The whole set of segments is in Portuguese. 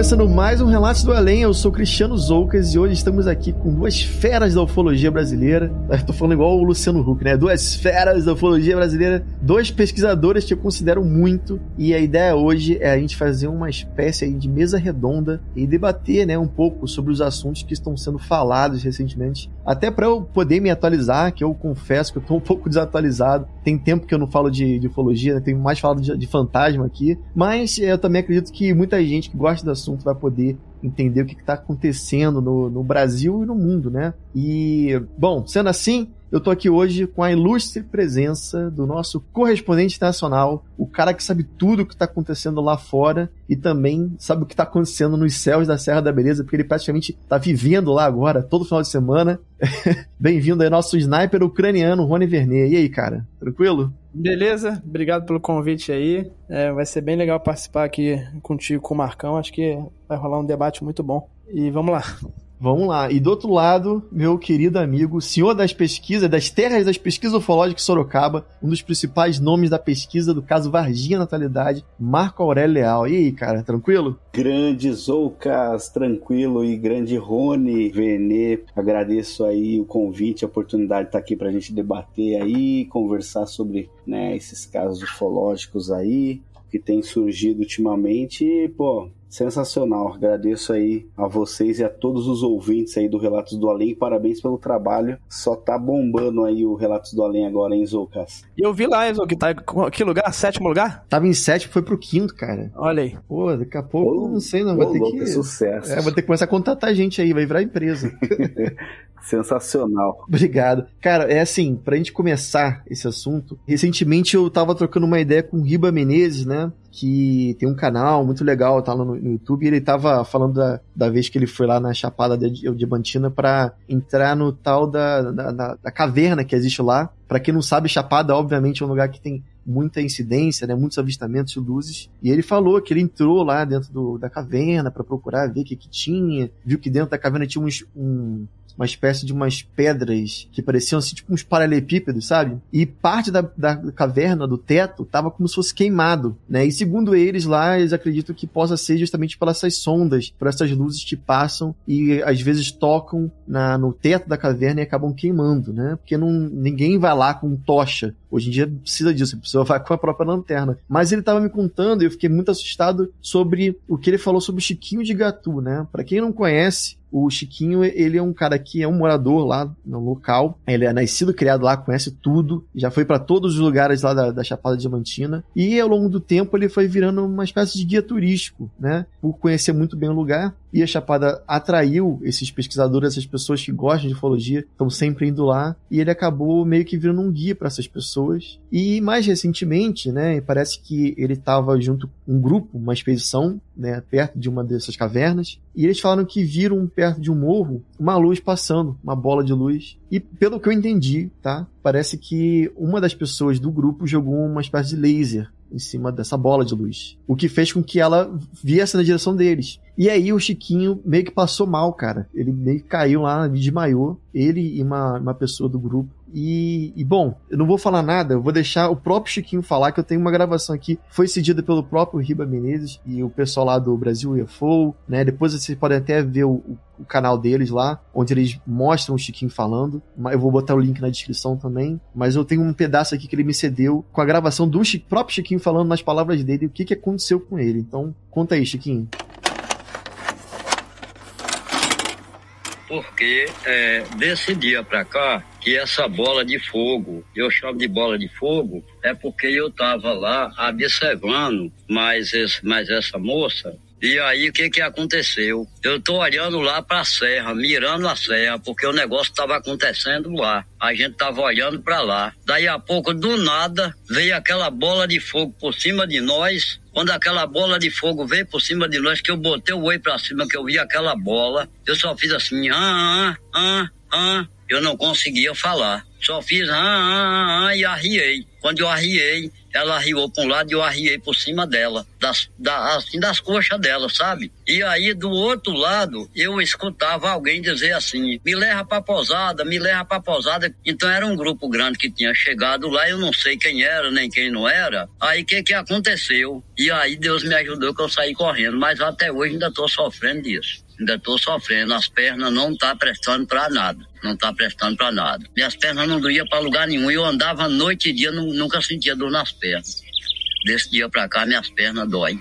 Começando mais um Relatos do Além. Eu sou Cristiano Zoucas e hoje estamos aqui com duas feras da ufologia brasileira. Eu tô falando igual o Luciano Huck, né? Duas feras da ufologia brasileira, dois pesquisadores que eu considero muito. E a ideia hoje é a gente fazer uma espécie de mesa redonda e debater, né, um pouco sobre os assuntos que estão sendo falados recentemente. Até para eu poder me atualizar, que eu confesso que eu tô um pouco desatualizado. Tem tempo que eu não falo de, de ufologia, né? tenho mais falado de, de fantasma aqui. Mas eu também acredito que muita gente que gosta do assunto vai poder entender o que está acontecendo no, no Brasil e no mundo, né? E, bom, sendo assim, eu tô aqui hoje com a ilustre presença do nosso correspondente internacional, o cara que sabe tudo o que tá acontecendo lá fora e também sabe o que tá acontecendo nos céus da Serra da Beleza, porque ele praticamente tá vivendo lá agora, todo final de semana. Bem-vindo aí, nosso sniper ucraniano, Rony Vernet. E aí, cara? Tranquilo? Beleza, obrigado pelo convite aí. É, vai ser bem legal participar aqui contigo com o Marcão. Acho que vai rolar um debate muito bom. E vamos lá. Vamos lá. E do outro lado, meu querido amigo, senhor das pesquisas, das terras das pesquisas ufológicas Sorocaba, um dos principais nomes da pesquisa do caso Varginha Natalidade, Marco Aurélio Leal. E aí, cara, tranquilo? Grande Zoucas, tranquilo e grande Rony Venê. Agradeço aí o convite, a oportunidade de estar aqui para a gente debater aí, conversar sobre né, esses casos ufológicos aí que tem surgido ultimamente. E, pô, sensacional. Agradeço aí a vocês e a todos os ouvintes aí do Relatos do Além. Parabéns pelo trabalho. Só tá bombando aí o Relatos do Além agora, hein, Zoucas? E eu vi lá, Enzo, que tá em que lugar? Sétimo lugar? Tava em sétimo, foi pro quinto, cara. Olha aí. Pô, daqui a pouco, não sei não, vou ter que... sucesso. É, vou ter que começar a contatar gente aí, vai virar empresa. Sensacional. Obrigado. Cara, é assim, pra gente começar esse assunto, recentemente eu tava trocando uma ideia com o Riba Menezes, né? Que tem um canal muito legal, tá lá no, YouTube, e ele tava falando da, da vez que ele foi lá na Chapada de Diamantina para entrar no tal da, da, da, da caverna que existe lá. Para quem não sabe, Chapada, obviamente, é um lugar que tem muita incidência, né, muitos avistamentos de luzes. E ele falou que ele entrou lá dentro do, da caverna para procurar ver o que, que tinha, viu que dentro da caverna tinha uns, um, uma espécie de umas pedras que pareciam assim, tipo uns paralelepípedos, sabe? E parte da, da caverna, do teto, tava como se fosse queimado, né? E segundo eles lá, eles acreditam que possa ser justamente pelas essas sondas, por essas luzes que passam e às vezes tocam na, no teto da caverna e acabam queimando, né? Porque não, ninguém vai lá com tocha. Hoje em dia precisa disso, a pessoa vai com a própria lanterna. Mas ele tava me contando e eu fiquei muito assustado sobre o que ele falou sobre o Chiquinho de Gatu, né? Para quem não conhece, o Chiquinho, ele é um cara que é um morador lá no local. Ele é nascido, criado lá, conhece tudo. Já foi para todos os lugares lá da, da, Chapada Diamantina. E ao longo do tempo ele foi virando uma espécie de guia turístico, né? Por conhecer muito bem o lugar. E a Chapada atraiu esses pesquisadores, essas pessoas que gostam de ufologia, estão sempre indo lá. E ele acabou meio que virando um guia para essas pessoas. E mais recentemente, né? Parece que ele estava junto um grupo, uma expedição, né? Perto de uma dessas cavernas. E eles falaram que viram perto de um morro uma luz passando, uma bola de luz. E pelo que eu entendi, tá? Parece que uma das pessoas do grupo jogou uma espécie de laser em cima dessa bola de luz. O que fez com que ela viesse na direção deles. E aí o Chiquinho meio que passou mal, cara. Ele meio que caiu lá, desmaiou. Ele e uma, uma pessoa do grupo. E, e, bom, eu não vou falar nada, eu vou deixar o próprio Chiquinho falar, que eu tenho uma gravação aqui, foi cedida pelo próprio Riba Menezes e o pessoal lá do Brasil UFO, né? Depois vocês podem até ver o, o canal deles lá, onde eles mostram o Chiquinho falando. Eu vou botar o link na descrição também. Mas eu tenho um pedaço aqui que ele me cedeu com a gravação do próprio Chiquinho falando nas palavras dele o que, que aconteceu com ele. Então, conta aí, Chiquinho. Porque é, desse dia para cá, que essa bola de fogo, eu chamo de bola de fogo, é porque eu estava lá observando mais, esse, mais essa moça e aí o que que aconteceu? Eu tô olhando lá para a serra, mirando a serra, porque o negócio estava acontecendo lá. A gente tava olhando para lá. Daí a pouco, do nada, veio aquela bola de fogo por cima de nós. Quando aquela bola de fogo veio por cima de nós, que eu botei o oi para cima, que eu vi aquela bola, eu só fiz assim, ah, ah, ah, ah, eu não conseguia falar. Só fiz ah, ah, ah, e arriei. Quando eu arriei, ela arriou para um lado e eu arriei por cima dela, das, da, assim, das coxas dela, sabe? E aí, do outro lado, eu escutava alguém dizer assim: me leva pra posada, me leva pra posada. Então era um grupo grande que tinha chegado lá, eu não sei quem era, nem quem não era. Aí o que que aconteceu? E aí Deus me ajudou que eu saí correndo, mas até hoje ainda tô sofrendo disso ainda estou sofrendo. As pernas não tá prestando para nada. Não tá prestando para nada. Minhas pernas não doíam para lugar nenhum. Eu andava noite e dia, nunca sentia dor nas pernas. Desse dia para cá, minhas pernas doem.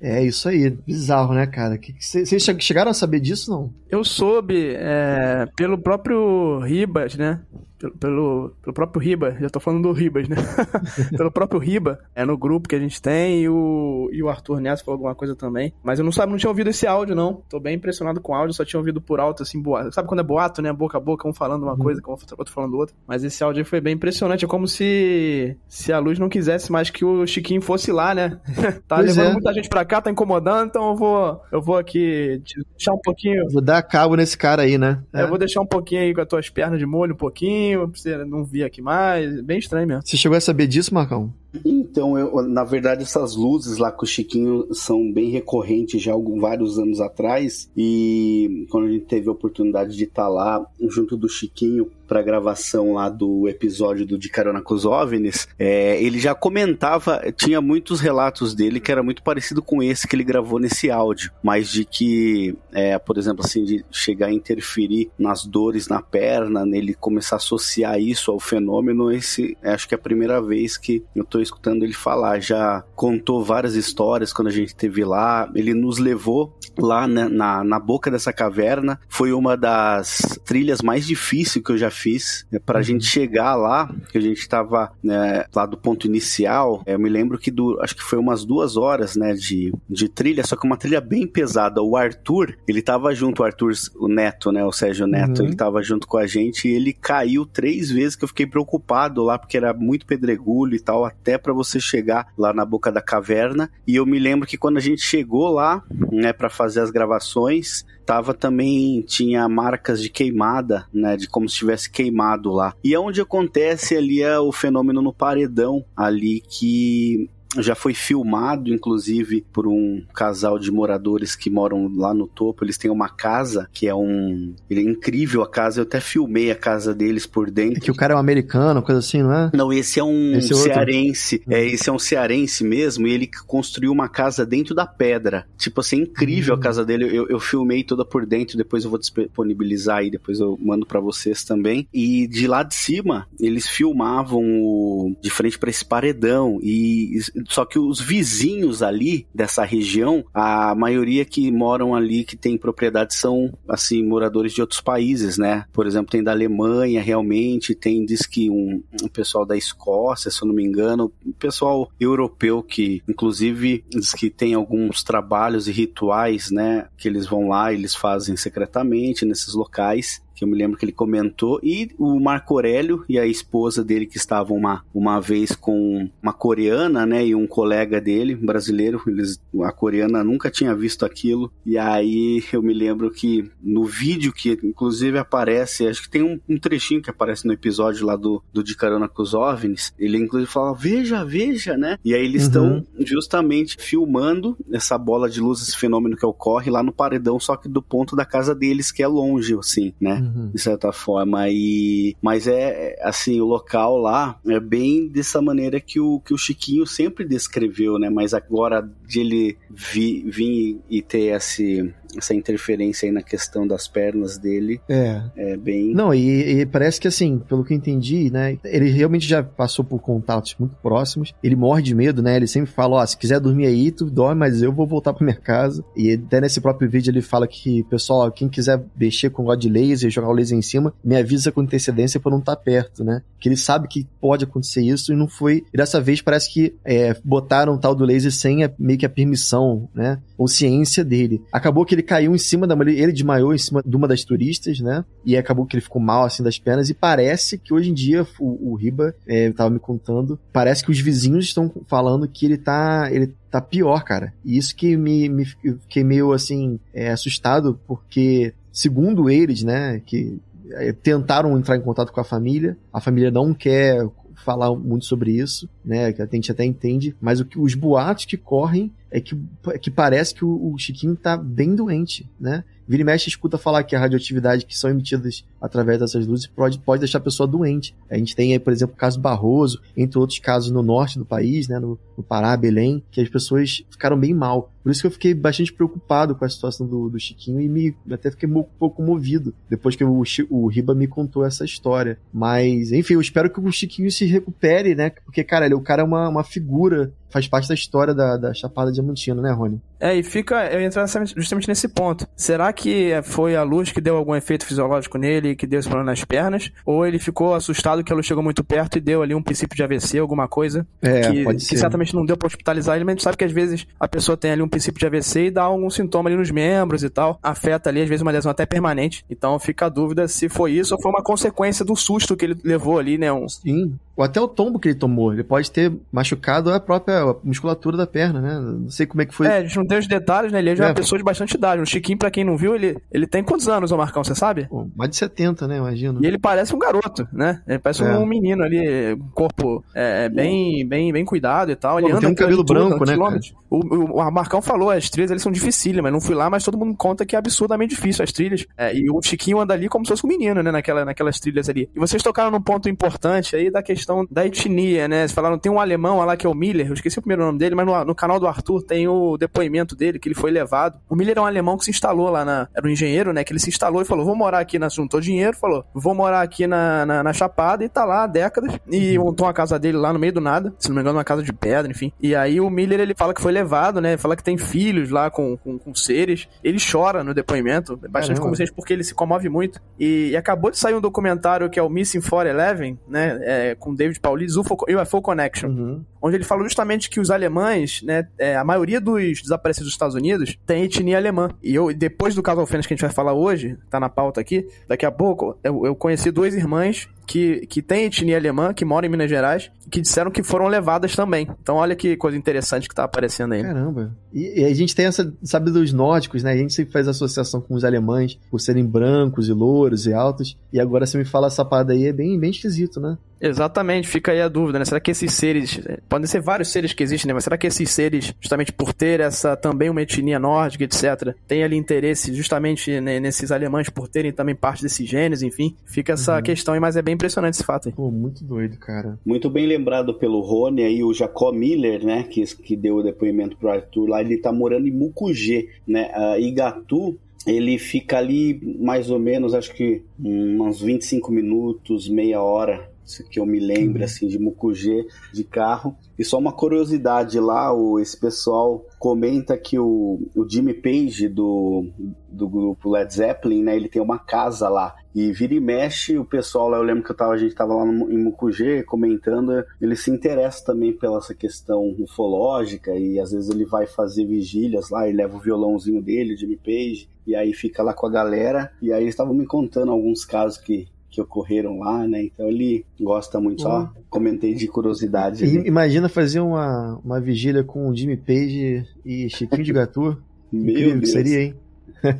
É isso aí, bizarro, né, cara? Vocês chegaram a saber disso, não? Eu soube é, pelo próprio Ribas, né? Pelo, pelo, pelo, próprio Riba, já tô falando do Ribas, né? pelo próprio Riba, é no grupo que a gente tem, e o, e o Arthur Neto falou alguma coisa também. Mas eu não sabe, não tinha ouvido esse áudio, não. Tô bem impressionado com o áudio, só tinha ouvido por alto, assim, boato. Sabe quando é boato, né? Boca a boca, um falando uma uhum. coisa, outro falando outra. Mas esse áudio foi bem impressionante. É como se, se a luz não quisesse mais que o Chiquinho fosse lá, né? tá pois levando é. muita gente pra cá, tá incomodando, então eu vou, eu vou aqui deixar um pouquinho. Vou dar cabo nesse cara aí, né? É. Eu vou deixar um pouquinho aí com as tuas pernas de molho, um pouquinho, pra você não vir aqui mais. Bem estranho mesmo. Você chegou a saber disso, Marcão? Então, eu, na verdade, essas luzes lá com o Chiquinho são bem recorrentes já há vários anos atrás. E quando a gente teve a oportunidade de estar lá junto do Chiquinho para gravação lá do episódio do De Carona com os OVNIs, é, ele já comentava, tinha muitos relatos dele que era muito parecido com esse que ele gravou nesse áudio, mas de que, é, por exemplo, assim, de chegar a interferir nas dores na perna, nele começar a associar isso ao fenômeno, esse acho que é a primeira vez que eu tô escutando ele falar. Já contou várias histórias quando a gente esteve lá. Ele nos levou lá na, na, na, boca dessa caverna. Foi uma das trilhas mais difíceis que eu já fiz. Né, pra uhum. gente chegar lá, que a gente tava né, lá do ponto inicial. Eu me lembro que do, acho que foi umas duas horas né, de, de trilha, só que uma trilha bem pesada. O Arthur, ele tava junto, o Arthur, o Neto, né? O Sérgio Neto, uhum. ele tava junto com a gente e ele caiu três vezes que eu fiquei preocupado lá, porque era muito pedregulho e tal, até até para você chegar lá na boca da caverna. E eu me lembro que quando a gente chegou lá, né, para fazer as gravações, tava também tinha marcas de queimada, né, de como se tivesse queimado lá. E é onde acontece ali é o fenômeno no paredão ali que já foi filmado, inclusive, por um casal de moradores que moram lá no topo. Eles têm uma casa que é um. Ele é incrível a casa. Eu até filmei a casa deles por dentro. É que o cara é um americano, coisa assim, não é? Não, esse é um esse é cearense. É, esse é um cearense mesmo. E ele construiu uma casa dentro da pedra. Tipo assim, incrível a hum. casa dele. Eu, eu filmei toda por dentro. Depois eu vou disponibilizar aí. Depois eu mando para vocês também. E de lá de cima, eles filmavam o... de frente para esse paredão. E só que os vizinhos ali dessa região, a maioria que moram ali, que tem propriedade, são, assim, moradores de outros países, né? Por exemplo, tem da Alemanha, realmente, tem, diz que um, um pessoal da Escócia, se eu não me engano, um pessoal europeu que, inclusive, diz que tem alguns trabalhos e rituais, né? Que eles vão lá, eles fazem secretamente nesses locais que eu me lembro que ele comentou, e o Marco Aurélio e a esposa dele que estavam uma, uma vez com uma coreana, né, e um colega dele, um brasileiro, eles, a coreana nunca tinha visto aquilo, e aí eu me lembro que no vídeo que inclusive aparece, acho que tem um, um trechinho que aparece no episódio lá do, do De Carona com os OVNIs, ele inclusive fala, veja, veja, né, e aí eles uhum. estão justamente filmando essa bola de luz, esse fenômeno que ocorre lá no paredão, só que do ponto da casa deles, que é longe, assim, né, uhum. de certa forma. E, mas é assim, o local lá é bem dessa maneira que o, que o Chiquinho sempre descreveu, né? Mas agora de ele vir, vir e ter esse essa interferência aí na questão das pernas dele. É. É bem. Não, e, e, parece que assim, pelo que eu entendi, né? Ele realmente já passou por contatos muito próximos. Ele morre de medo, né? Ele sempre fala: Ó, oh, se quiser dormir aí, tu dorme, mas eu vou voltar pra minha casa. E até nesse próprio vídeo ele fala que, pessoal, quem quiser mexer com de laser, jogar o laser em cima, me avisa com antecedência pra não estar tá perto, né? Que ele sabe que pode acontecer isso e não foi. E dessa vez parece que é, botaram o tal do laser sem a, meio que a permissão, né? Ou ciência dele. Acabou que ele caiu em cima da mulher, ele desmaiou em cima de uma das turistas, né? E acabou que ele ficou mal assim das pernas. E parece que hoje em dia, o, o Riba é, tava me contando, parece que os vizinhos estão falando que ele tá. Ele tá pior, cara. E isso que me, me fiquei meio assim, é, assustado, porque segundo eles, né, que é, tentaram entrar em contato com a família, a família não quer falar muito sobre isso, né? Que a gente até entende, mas o que os boatos que correm é que, é que parece que o, o Chiquinho tá bem doente, né? Vira e mexe escuta falar que a radioatividade que são emitidas através dessas luzes pode, pode deixar a pessoa doente. A gente tem aí, por exemplo, o caso Barroso, entre outros casos no norte do país, né, no, no Pará, Belém, que as pessoas ficaram bem mal. Por isso que eu fiquei bastante preocupado com a situação do, do Chiquinho e me até fiquei um pouco movido depois que o, o Riba me contou essa história. Mas, enfim, eu espero que o Chiquinho se recupere, né? Porque, cara, ele, o cara é uma, uma figura faz parte da história da, da Chapada Diamantina, né, Rony? É, e fica. Eu entro justamente nesse ponto. Será que foi a luz que deu algum efeito fisiológico nele, que deu esse problema nas pernas? Ou ele ficou assustado que a luz chegou muito perto e deu ali um princípio de AVC, alguma coisa? É, que, pode ser. que certamente não deu pra hospitalizar ele, mas a gente sabe que às vezes a pessoa tem ali um princípio de AVC e dá algum sintoma ali nos membros e tal. Afeta ali, às vezes, uma lesão até permanente. Então fica a dúvida se foi isso ou foi uma consequência do susto que ele levou ali, né? Um... Sim. Ou até o tombo que ele tomou. Ele pode ter machucado a própria musculatura da perna, né? Não sei como é que foi. É, a gente não tem os detalhes, né? Ele é, é. uma pessoa de bastante idade. O Chiquinho, pra quem não viu, ele, ele tem quantos anos, o Marcão, você sabe? Pô, mais de 70, né? Imagino. E ele parece um garoto, né? Ele parece é. um menino ali, corpo é, bem, bem, bem cuidado e tal. Ele Pô, anda tem um cabelo branco, né? O, o, o, Marcão falou, as trilhas eles são dificílimas. Não fui lá, mas todo mundo conta que é absurdamente difícil as trilhas. É, e o Chiquinho anda ali como se fosse um menino, né? Naquela, naquelas trilhas ali. E vocês tocaram num ponto importante aí da questão da etnia né? Vocês falaram, tem um alemão lá que é o Miller, eu esqueci o primeiro nome dele, mas no, no, canal do Arthur tem o depoimento dele, que ele foi levado. O Miller é um alemão que se instalou lá na. Era um engenheiro, né? Que ele se instalou e falou: vou morar aqui na. Juntou dinheiro, falou: vou morar aqui na, na, na Chapada e tá lá há décadas. E uhum. montou a casa dele lá no meio do nada, se não me engano, uma casa de pedra, enfim. E aí o Miller ele fala que foi levado, né? Fala que tem filhos lá com, com, com seres. Ele chora no depoimento, bastante consciente porque ele se comove muito. E, e, acabou de sair um documentário que é o Missing 411, né? É, com David Paulis, UFO, UFO Connection, uhum. Onde ele fala justamente que os alemães, né, é, a maioria dos desaparecidos dos Estados Unidos tem etnia alemã. E eu, depois do caso Alfenas que a gente vai falar hoje, tá na pauta aqui, daqui a pouco, eu, eu conheci duas irmãs que, que têm etnia alemã, que moram em Minas Gerais, que disseram que foram levadas também. Então olha que coisa interessante que tá aparecendo aí. Caramba. E, e, a gente tem essa, sabe, dos nórdicos, né? A gente sempre faz associação com os alemães por serem brancos e louros e altos. E agora você me fala essa parada aí, é bem, bem esquisito, né? Exatamente, fica aí a dúvida, né? Será que esses seres, podem ser vários seres que existem, né? Mas será que esses seres, justamente por ter essa também uma etnia nórdica, etc., tem ali interesse justamente nesses alemães por terem também parte desses genes, enfim? Fica essa uhum. questão aí, mas é bem impressionante esse fato aí. Pô, muito doido, cara. Muito bem lembrado pelo Rony aí, o Jacob Miller, né? Que, que deu o depoimento pro Arthur lá, ele tá morando em Mucugê, né? Uh, Igatu ele fica ali mais ou menos, acho que uns 25 minutos, meia hora que eu me lembro, uhum. assim, de Mucugê de carro. E só uma curiosidade lá, o, esse pessoal comenta que o, o Jimmy Page do, do grupo Led Zeppelin, né, ele tem uma casa lá. E vira e mexe, o pessoal lá, eu lembro que eu tava, a gente tava lá no, em Mucugê comentando, ele se interessa também pela essa questão ufológica e às vezes ele vai fazer vigílias lá e leva o violãozinho dele, Jimmy Page, e aí fica lá com a galera. E aí eles estavam me contando alguns casos que que ocorreram lá, né? Então ele gosta muito, só uhum. comentei de curiosidade. Ali. Imagina fazer uma, uma vigília com o Jimmy Page e Chiquinho de Gatu. Meu Deus. seria, hein?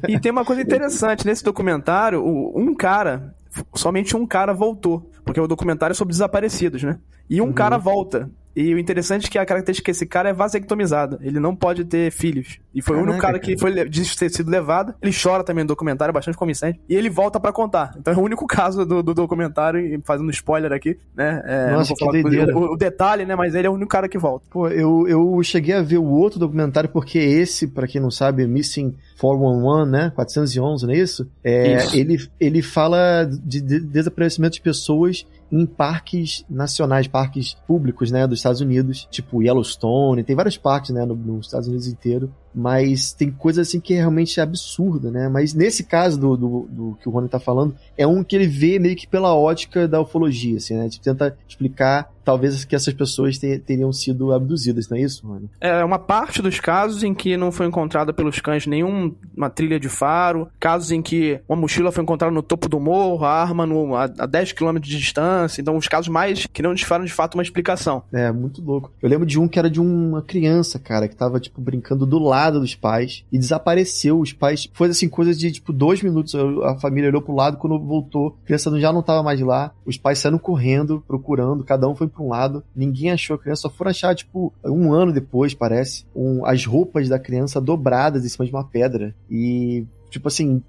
E tem uma coisa interessante nesse documentário, um cara, somente um cara voltou, porque o documentário é sobre desaparecidos, né? E um uhum. cara volta. E o interessante é que a característica desse cara é vasectomizada. Ele não pode ter filhos. E foi Caraca, o único cara que foi de ter sido levado. Ele chora também no documentário, é bastante convincente. E ele volta para contar. Então é o único caso do, do documentário, fazendo spoiler aqui, né? É, Nossa, que o, o, detalhe, né? Mas ele é o único cara que volta. Pô, eu, eu cheguei a ver o outro documentário, porque esse, para quem não sabe, Missing 411, né? 411, não é isso? É, isso. Ele, ele fala de, de desaparecimento de pessoas em parques nacionais, parques públicos, né, dos Estados Unidos, tipo Yellowstone, tem vários parques, né, no, nos Estados Unidos inteiro, mas tem coisa assim que é realmente absurda, né, mas nesse caso do, do, do, que o Rony tá falando, é um que ele vê meio que pela ótica da ufologia, assim, né, tipo, tenta explicar talvez que essas pessoas teriam sido abduzidas, não é isso, Rony? É uma parte dos casos em que não foi encontrada pelos cães nenhuma trilha de faro, casos em que uma mochila foi encontrada no topo do morro, a arma no, a, a 10 km de distância, então os casos mais que não disfaram de fato uma explicação. É, muito louco. Eu lembro de um que era de uma criança, cara, que tava, tipo, brincando do lado nada dos pais e desapareceu. Os pais, foi assim, coisa de tipo dois minutos. A família olhou pro lado, quando voltou, a criança já não tava mais lá. Os pais saíram correndo, procurando, cada um foi pra um lado. Ninguém achou a criança, só foram achar, tipo, um ano depois, parece, um, as roupas da criança dobradas em cima de uma pedra. E, tipo assim,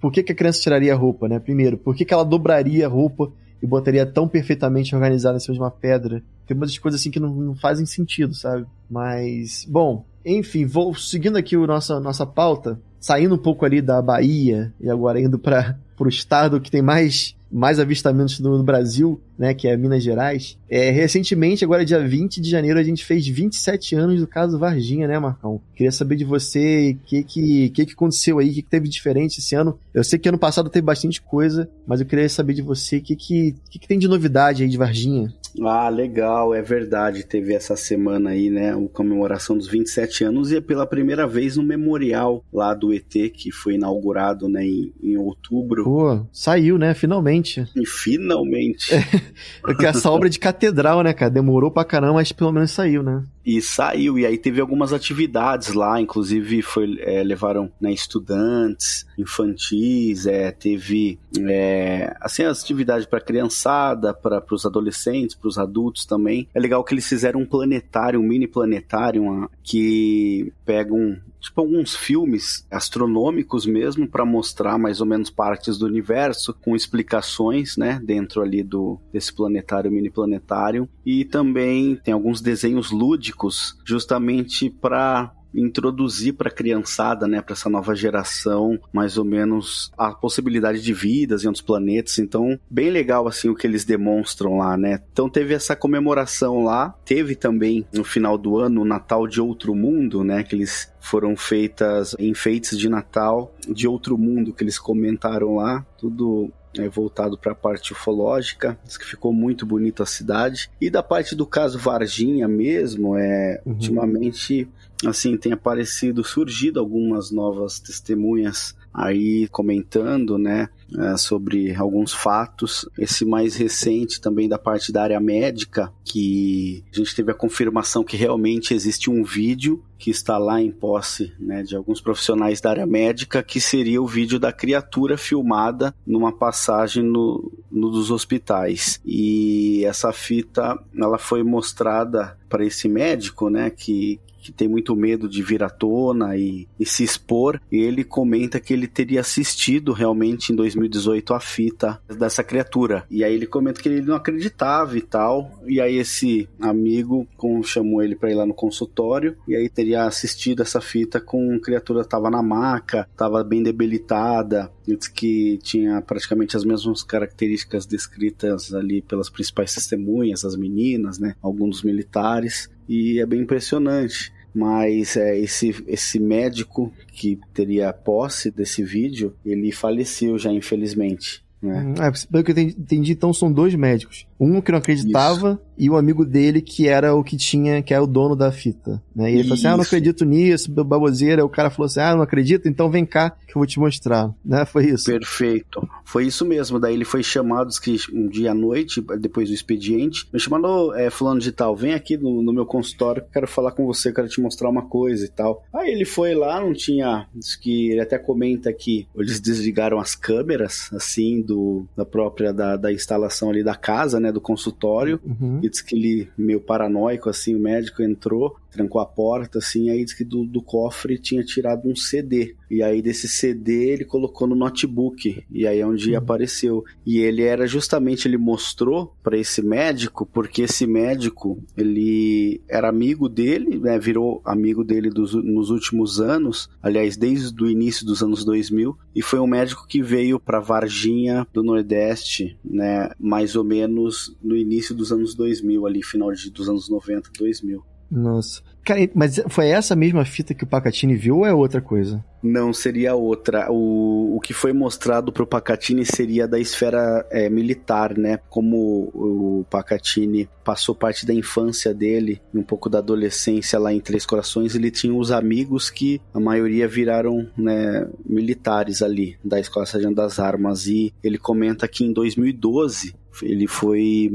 por que, que a criança tiraria a roupa, né? Primeiro, por que, que ela dobraria a roupa e botaria tão perfeitamente organizada em cima de uma pedra? Tem umas coisas assim que não, não fazem sentido, sabe? Mas, bom, enfim, vou seguindo aqui o nossa, nossa pauta, saindo um pouco ali da Bahia e agora indo para o estado que tem mais mais avistamentos no Brasil, né, que é Minas Gerais. É, recentemente, agora dia 20 de janeiro, a gente fez 27 anos do caso Varginha, né, Marcão? Queria saber de você o que que, que que aconteceu aí, o que, que teve diferente esse ano. Eu sei que ano passado teve bastante coisa, mas eu queria saber de você o que que, que que tem de novidade aí de Varginha. Ah, legal, é verdade. Teve essa semana aí, né, a comemoração dos 27 anos e é pela primeira vez no memorial lá do ET, que foi inaugurado, né, em, em outubro. Pô, saiu, né, finalmente. E finalmente. Porque essa obra de catedral, né, cara, demorou pra caramba, mas pelo menos saiu, né? E saiu, e aí teve algumas atividades lá, inclusive foi, é, levaram né, estudantes, infantis, é, teve é, assim as atividades para criançada, para os adolescentes, para os adultos também. É legal que eles fizeram um planetário, um mini planetário que pega um, tipo alguns filmes astronômicos mesmo para mostrar mais ou menos partes do universo com explicações, né, dentro ali do desse planetário, mini planetário. E também tem alguns desenhos lúdicos justamente para introduzir para a criançada, né, para essa nova geração, mais ou menos a possibilidade de vidas em outros planetas. Então, bem legal assim o que eles demonstram lá, né? Então teve essa comemoração lá, teve também no final do ano o Natal de Outro Mundo, né, que eles foram feitas enfeites de Natal de outro mundo que eles comentaram lá, tudo é, voltado para a parte ufológica, diz que ficou muito bonita a cidade. E da parte do caso Varginha mesmo, é, uhum. ultimamente assim tem aparecido, surgido algumas novas testemunhas aí comentando, né, é, sobre alguns fatos. Esse mais recente também da parte da área médica, que a gente teve a confirmação que realmente existe um vídeo que está lá em posse né, de alguns profissionais da área médica, que seria o vídeo da criatura filmada numa passagem no, no dos hospitais. E essa fita ela foi mostrada para esse médico, né, que, que tem muito medo de vir à tona e, e, se expor. E ele comenta que ele teria assistido realmente em 2018 a fita dessa criatura. E aí ele comenta que ele não acreditava e tal. E aí esse amigo chamou ele para ir lá no consultório e aí teria assistido essa fita com a criatura tava na maca, tava bem debilitada. Disse que tinha praticamente as mesmas características descritas ali pelas principais testemunhas, as meninas, né? Alguns militares e é bem impressionante. Mas é, esse, esse médico que teria posse desse vídeo, ele faleceu já, infelizmente. Né? Hum, é, pelo que eu entendi, então são dois médicos. Um que não acreditava Isso. e o amigo dele que era o que tinha, que é o dono da fita. Né? E ele Isso. falou assim: Ah, não acredito nisso, baboseira. O cara falou assim: Ah, não acredito, então vem cá que eu vou te mostrar. Né? Foi isso. Perfeito. Foi isso mesmo. Daí ele foi chamado que um dia à noite, depois do expediente, me chamando, é, fulano de tal, vem aqui no, no meu consultório, quero falar com você, quero te mostrar uma coisa e tal. Aí ele foi lá, não tinha. Diz que ele até comenta que eles desligaram as câmeras, assim, do, da própria da, da instalação ali da casa, né? Do consultório uhum. e disse que ele, meio paranoico, assim, o médico entrou, trancou a porta, assim, aí disse que do, do cofre tinha tirado um CD. E aí desse CD ele colocou no notebook. E aí é onde uhum. apareceu. E ele era justamente, ele mostrou para esse médico, porque esse médico, ele era amigo dele, né, virou amigo dele dos, nos últimos anos, aliás, desde o início dos anos 2000, e foi um médico que veio para Varginha do Nordeste, né, mais ou menos no início dos anos 2000, ali, final de, dos anos 90, 2000. Nossa. Cara, mas foi essa mesma fita que o Pacatini viu ou é outra coisa? Não, seria outra. O, o que foi mostrado pro Pacatini seria da esfera é, militar, né? Como o Pacatini passou parte da infância dele, um pouco da adolescência lá em Três Corações, ele tinha os amigos que a maioria viraram né, militares ali, da Escola Sargento das Armas. E ele comenta que em 2012 ele foi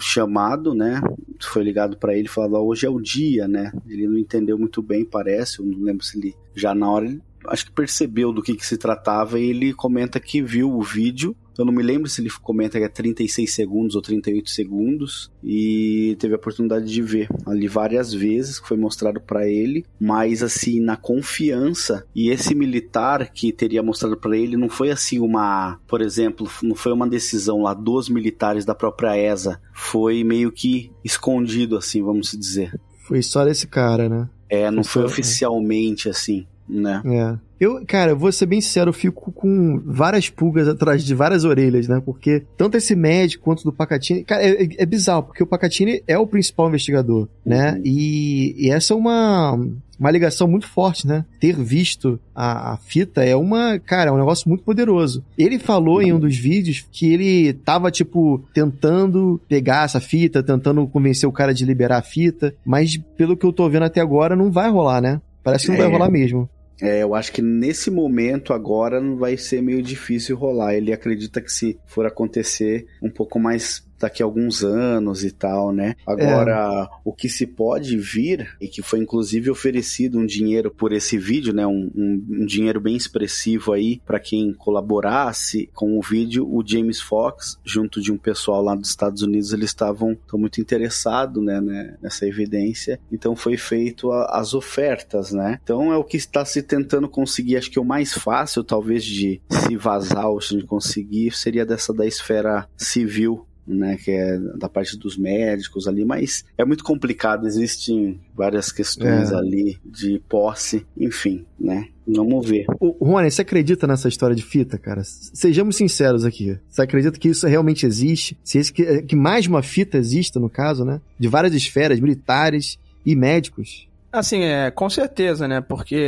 chamado, né? Foi ligado para ele falado: hoje é o dia, né? Ele não entendeu muito bem, parece. Eu não lembro se ele já na hora acho que percebeu do que, que se tratava e ele comenta que viu o vídeo. Eu não me lembro se ele comenta que é 36 segundos ou 38 segundos e teve a oportunidade de ver ali várias vezes que foi mostrado para ele, mas assim na confiança e esse militar que teria mostrado para ele não foi assim uma, por exemplo, não foi uma decisão lá dos militares da própria ESA, foi meio que escondido assim, vamos dizer. Foi só desse cara, né? É, não foi, foi oficialmente assim né? É. Eu, cara, vou ser bem sincero, eu fico com várias pulgas atrás de várias orelhas, né? Porque tanto esse médico quanto do Pacatini. Cara, é, é bizarro, porque o Pacatini é o principal investigador, né? Uhum. E, e essa é uma, uma ligação muito forte, né? Ter visto a, a, fita é uma, cara, é um negócio muito poderoso. Ele falou em um dos vídeos que ele tava, tipo, tentando pegar essa fita, tentando convencer o cara de liberar a fita, mas pelo que eu tô vendo até agora, não vai rolar, né? Parece que não é. vai rolar mesmo. É, eu acho que nesse momento agora vai ser meio difícil rolar. Ele acredita que se for acontecer um pouco mais daqui a alguns anos e tal, né? Agora, é. o que se pode vir, e que foi inclusive oferecido um dinheiro por esse vídeo, né? Um, um, um dinheiro bem expressivo aí para quem colaborasse com o vídeo, o James Fox, junto de um pessoal lá dos Estados Unidos, eles estavam muito interessados, né, né, nessa evidência. Então foi feito a, as ofertas, né? Então é o que está se tentando conseguir, acho que o mais fácil, talvez, de se vazar ou de conseguir, seria dessa da esfera civil, né, que é da parte dos médicos ali, mas é muito complicado, existem várias questões é. ali de posse, enfim, né? Vamos ver. O, Rony, você acredita nessa história de fita, cara? Sejamos sinceros aqui. Você acredita que isso realmente existe? Se esse, que, que mais uma fita exista, no caso, né? De várias esferas, militares e médicos? Assim, é, com certeza, né? Porque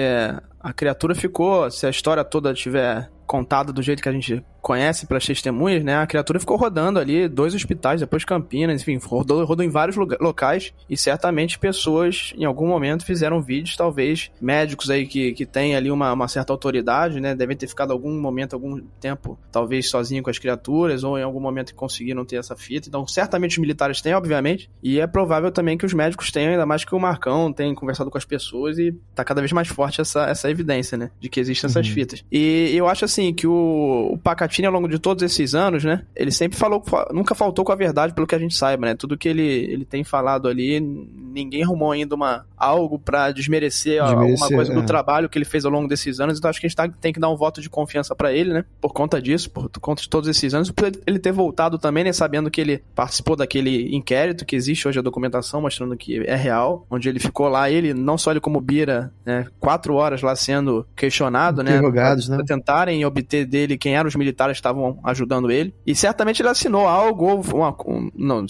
a criatura ficou, se a história toda tiver contada do jeito que a gente conhece pelas testemunhas, né? A criatura ficou rodando ali, dois hospitais, depois Campinas, enfim, rodou, rodou em vários locais e certamente pessoas em algum momento fizeram vídeos, talvez médicos aí que, que têm ali uma, uma certa autoridade, né? Devem ter ficado algum momento, algum tempo, talvez sozinho com as criaturas ou em algum momento conseguiram ter essa fita. Então, certamente os militares têm, obviamente, e é provável também que os médicos tenham, ainda mais que o Marcão tem conversado com as pessoas e tá cada vez mais forte essa, essa evidência, né? De que existem essas uhum. fitas. E eu acho assim que o, o Pacat Platini, ao longo de todos esses anos, né? Ele sempre falou, nunca faltou com a verdade, pelo que a gente saiba, né? Tudo que ele, ele tem falado ali, ninguém arrumou ainda uma, algo para desmerecer, desmerecer, alguma coisa é. do trabalho que ele fez ao longo desses anos. Então acho que a gente tá, tem que dar um voto de confiança para ele, né? Por conta disso, por conta de todos esses anos. Por ele ter voltado também, né? Sabendo que ele participou daquele inquérito que existe hoje a documentação mostrando que é real, onde ele ficou lá, ele, não só ele como Bira, né? Quatro horas lá sendo questionado, né? Pra, né? Pra tentarem obter dele quem eram os militares militares estavam ajudando ele. E certamente ele assinou algo, ou uma, um, não,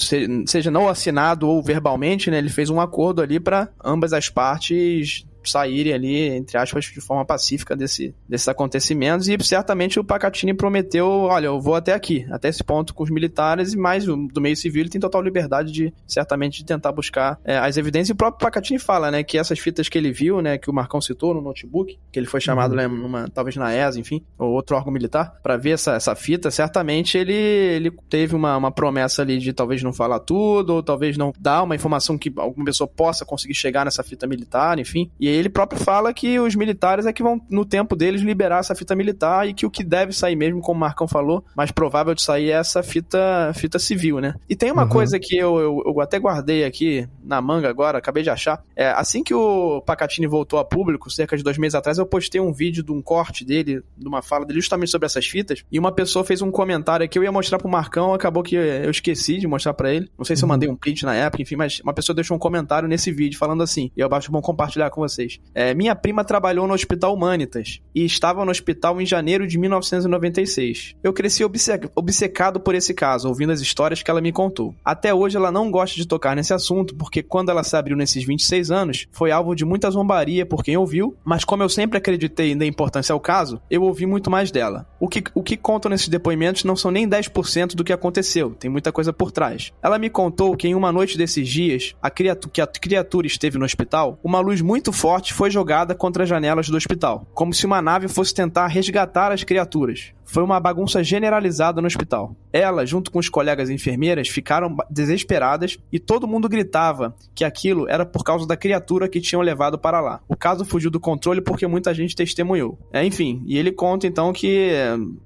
seja não assinado ou verbalmente, né? Ele fez um acordo ali para ambas as partes saírem ali, entre aspas, de forma pacífica desse, desses acontecimentos. E certamente o Pacatini prometeu: olha, eu vou até aqui, até esse ponto com os militares, e mais do meio civil ele tem total liberdade de, certamente, de tentar buscar é, as evidências. E o próprio Pacatini fala, né, que essas fitas que ele viu, né, que o Marcão citou no notebook, que ele foi chamado, uhum. né, numa, talvez na ESA, enfim, ou outro órgão militar, para ver essa, essa fita, certamente ele, ele teve uma, uma promessa ali de talvez não falar tudo, ou talvez não dar uma informação que alguma pessoa possa conseguir chegar nessa fita militar, enfim. E ele próprio fala que os militares é que vão, no tempo deles, liberar essa fita militar e que o que deve sair mesmo, como o Marcão falou, mais provável de sair é essa fita, fita civil, né? E tem uma uhum. coisa que eu, eu, eu, até guardei aqui na manga agora, acabei de achar. É, assim que o Pacatini voltou a público, cerca de dois meses atrás, eu postei um vídeo de um corte dele, de uma fala dele justamente sobre essas fitas, e uma pessoa fez um comentário que eu ia mostrar pro Marcão, acabou que eu esqueci de mostrar para ele. Não sei se eu uhum. mandei um print na época, enfim, mas uma pessoa deixou um comentário nesse vídeo falando assim, e eu acho bom compartilhar com vocês. É, minha prima trabalhou no Hospital Humanitas e estava no hospital em janeiro de 1996. Eu cresci obcecado por esse caso, ouvindo as histórias que ela me contou. Até hoje ela não gosta de tocar nesse assunto, porque quando ela se abriu nesses 26 anos, foi alvo de muita zombaria por quem ouviu, mas como eu sempre acreditei na importância ao caso, eu ouvi muito mais dela. O que, o que contam nesses depoimentos não são nem 10% do que aconteceu, tem muita coisa por trás. Ela me contou que em uma noite desses dias, a criatura, que a criatura esteve no hospital, uma luz muito forte foi jogada contra as janelas do hospital, como se uma nave fosse tentar resgatar as criaturas. Foi uma bagunça generalizada no hospital. Ela, junto com os colegas enfermeiras, ficaram desesperadas e todo mundo gritava que aquilo era por causa da criatura que tinham levado para lá. O caso fugiu do controle porque muita gente testemunhou. É, enfim, e ele conta então que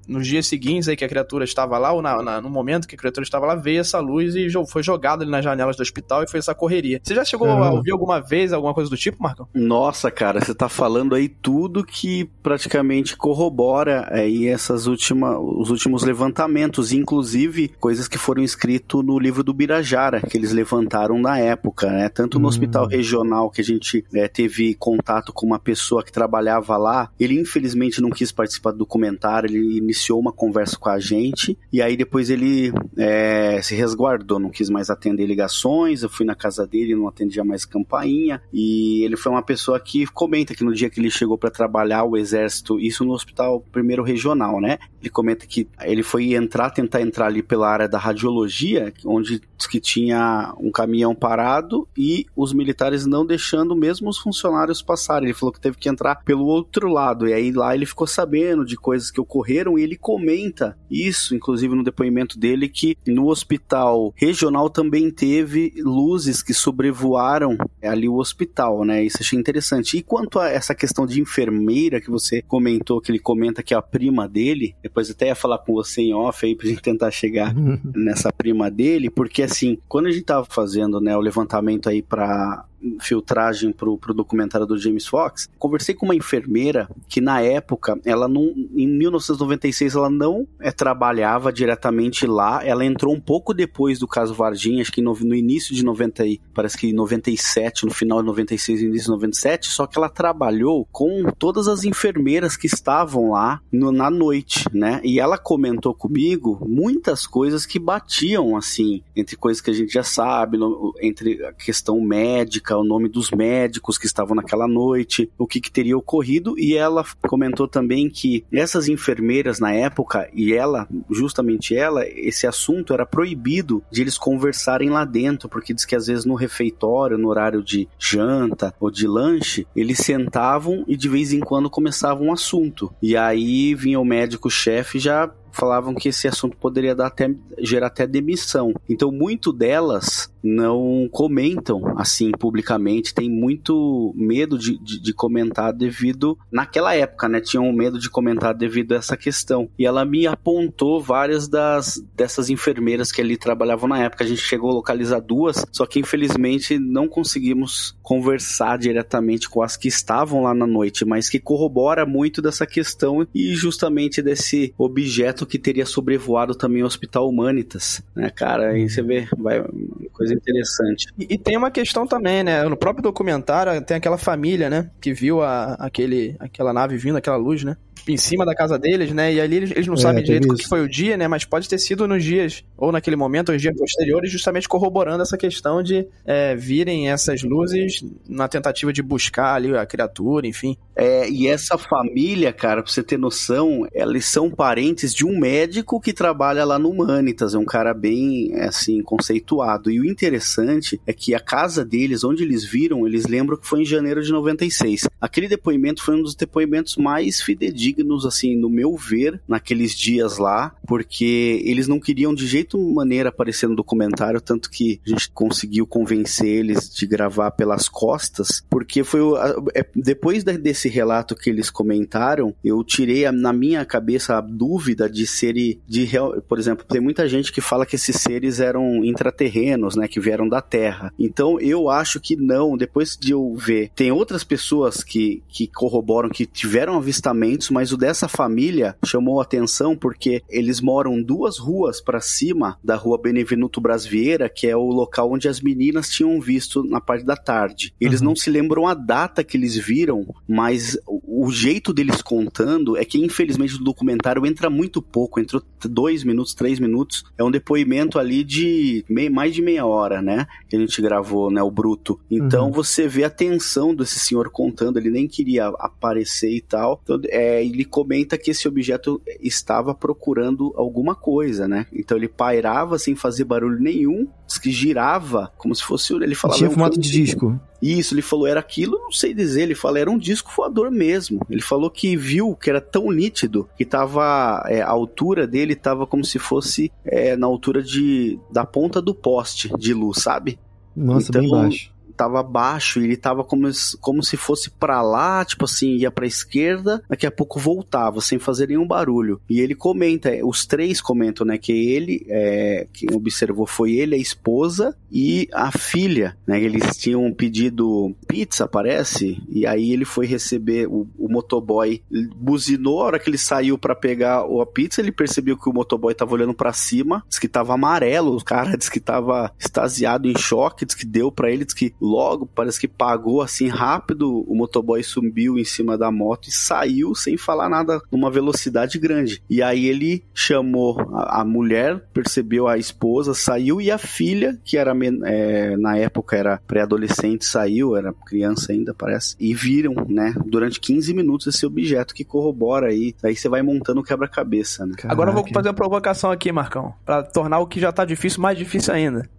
nos dias seguintes aí que a criatura estava lá, ou na, na, no momento que a criatura estava lá, veio essa luz e foi jogada ali nas janelas do hospital e foi essa correria. Você já chegou a ouvir alguma vez alguma coisa do tipo, Marcão? Nossa, cara, você tá falando aí tudo que praticamente corrobora aí essas últimas, os últimos levantamentos, inclusive coisas que foram escritas no livro do Birajara, que eles levantaram na época, né? Tanto no hum. hospital regional que a gente é, teve contato com uma pessoa que trabalhava lá, ele infelizmente não quis participar do documentário, ele iniciou uma conversa com a gente e aí depois ele é, se resguardou, não quis mais atender ligações. Eu fui na casa dele, não atendia mais campainha e ele foi uma pessoa que comenta que no dia que ele chegou para trabalhar o exército, isso no hospital primeiro regional, né? Ele comenta que ele foi entrar, tentar entrar ali pela área da radiologia, onde que tinha um caminhão parado e os militares não deixando mesmo os funcionários passarem. Ele falou que teve que entrar pelo outro lado e aí lá ele ficou sabendo de coisas que ocorreram e ele comenta isso, inclusive no depoimento dele, que no hospital regional também teve luzes que sobrevoaram ali o hospital, né? Isso achei interessante. E quanto a essa questão de enfermeira que você comentou, que ele comenta que é a prima dele, depois até ia falar com você em off aí pra gente tentar chegar nessa prima dele, porque assim, quando a gente tava fazendo, né, o levantamento aí para filtragem pro, pro documentário do James Fox, conversei com uma enfermeira que na época, ela não, em 1996 ela não é, trabalhava diretamente lá, ela entrou um pouco depois do caso Varginha, acho que no, no início de 90 parece que 97, no final de 96 início de 97, só que ela trabalhou com todas as enfermeiras que estavam lá no, na noite, né? E ela comentou comigo muitas coisas que batiam assim, entre coisas que a gente já sabe, no, entre a questão médica o nome dos médicos que estavam naquela noite, o que, que teria ocorrido, e ela comentou também que essas enfermeiras na época, e ela, justamente ela, esse assunto era proibido de eles conversarem lá dentro, porque diz que às vezes no refeitório, no horário de janta ou de lanche, eles sentavam e de vez em quando começavam um assunto. E aí vinha o médico-chefe já falavam que esse assunto poderia dar até, gerar até demissão. Então, muito delas não comentam assim publicamente, tem muito medo de, de, de, comentar devido, naquela época, né? Tinham medo de comentar devido a essa questão. E ela me apontou várias das dessas enfermeiras que ali trabalhavam na época. A gente chegou a localizar duas, só que infelizmente não conseguimos conversar diretamente com as que estavam lá na noite, mas que corrobora muito dessa questão e justamente desse objeto que teria sobrevoado também o Hospital Humanitas, né, cara? Aí você vê, vai, coisa interessante. E, e, tem uma questão também, né? No próprio documentário tem aquela família, né? Que viu a, aquele, aquela nave vindo, aquela luz, né? Em cima da casa deles, né? E ali eles, eles não é, sabem direito o que foi o dia, né? Mas pode ter sido nos dias, ou naquele momento, ou nos dias posteriores, justamente corroborando essa questão de é, virem essas luzes na tentativa de buscar ali a criatura, enfim. É, e essa família, cara, pra você ter noção, eles são parentes de um médico que trabalha lá no Humanitas, é um cara bem, assim, conceituado. E o interessante é que a casa deles, onde eles viram, eles lembram que foi em janeiro de 96. Aquele depoimento foi um dos depoimentos mais fidedignos dignos, assim, no meu ver, naqueles dias lá, porque eles não queriam de jeito maneira aparecer no documentário, tanto que a gente conseguiu convencer eles de gravar pelas costas, porque foi o, é, depois desse relato que eles comentaram, eu tirei a, na minha cabeça a dúvida de ser de real, por exemplo, tem muita gente que fala que esses seres eram intraterrenos, né, que vieram da Terra. Então eu acho que não, depois de eu ver, tem outras pessoas que, que corroboram que tiveram avistamentos, mas o dessa família chamou atenção porque eles moram duas ruas para cima da rua Benevenuto Brasvieira, que é o local onde as meninas tinham visto na parte da tarde. Eles uhum. não se lembram a data que eles viram, mas o jeito deles contando é que, infelizmente, o documentário entra muito pouco, entrou dois minutos, três minutos. É um depoimento ali de mais de meia hora, né? Que a gente gravou, né? O bruto. Então uhum. você vê a tensão desse senhor contando, ele nem queria aparecer e tal. Então, é, ele comenta que esse objeto estava procurando alguma coisa, né? Então ele pairava sem fazer barulho nenhum, diz que girava como se fosse. Ele falava. Tinha formato de disco. Isso, ele falou, era aquilo, não sei dizer, ele falou, era um disco voador mesmo. Ele falou que viu que era tão nítido que tava, é, a altura dele tava como se fosse é, na altura de, da ponta do poste de luz, sabe? Nossa, então, bem baixo tava baixo, ele tava como, como se fosse para lá, tipo assim, ia pra esquerda, daqui a pouco voltava, sem fazer nenhum barulho. E ele comenta, os três comentam, né, que ele, é, quem observou foi ele, a esposa e a filha, né, eles tinham pedido pizza, parece, e aí ele foi receber, o, o motoboy buzinou, a hora que ele saiu para pegar a pizza, ele percebeu que o motoboy tava olhando para cima, disse que tava amarelo, o cara disse que tava extasiado, em choque, disse que deu para ele, disse que logo, parece que pagou assim rápido, o motoboy subiu em cima da moto e saiu sem falar nada numa velocidade grande. E aí ele chamou a, a mulher, percebeu a esposa, saiu e a filha, que era é, na época era pré-adolescente, saiu, era criança ainda, parece, e viram, né, durante 15 minutos esse objeto que corrobora aí. Aí você vai montando o quebra-cabeça, né? Caraca. Agora eu vou fazer uma provocação aqui, Marcão, para tornar o que já tá difícil mais difícil ainda.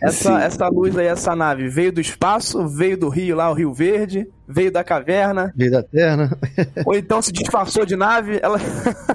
Essa, essa luz aí, essa nave, veio do espaço, veio do rio lá, o Rio Verde, veio da caverna. Veio da Terra. Ou então se disfarçou de nave. Ela...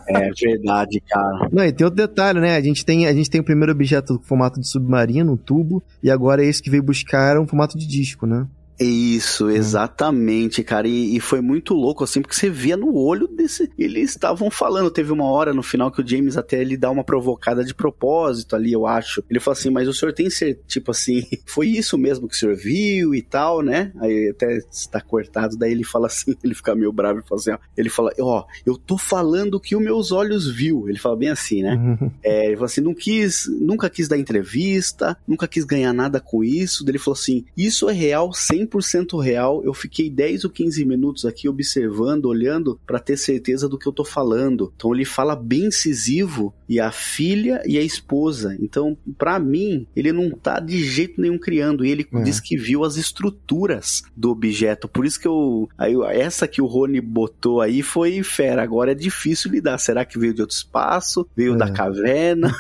é verdade, cara. Não, e tem outro detalhe, né? A gente tem, a gente tem o primeiro objeto no formato de submarino, um tubo, e agora esse que veio buscar um formato de disco, né? Isso, hum. exatamente, cara. E, e, foi muito louco, assim, porque você via no olho desse. Eles estavam falando. Teve uma hora no final que o James até ele dá uma provocada de propósito ali, eu acho. Ele falou assim, mas o senhor tem ser, tipo assim, foi isso mesmo que o senhor viu e tal, né? Aí até está cortado, daí ele fala assim, ele fica meio bravo e fala assim, ó, ele fala, ó, eu tô falando que os meus olhos viu. Ele fala bem assim, né? Uhum. É, ele falou assim, não quis, nunca quis dar entrevista, nunca quis ganhar nada com isso. Daí ele falou assim, isso é real sem 100% real. Eu fiquei 10 ou 15 minutos aqui observando, olhando para ter certeza do que eu tô falando. Então ele fala bem incisivo e a filha e a esposa. Então, para mim, ele não tá de jeito nenhum criando. E ele é. diz que viu as estruturas do objeto. Por isso que eu. Aí, essa que o Rony botou aí foi fera. Agora é difícil lidar. Será que veio de outro espaço? Veio é. da caverna?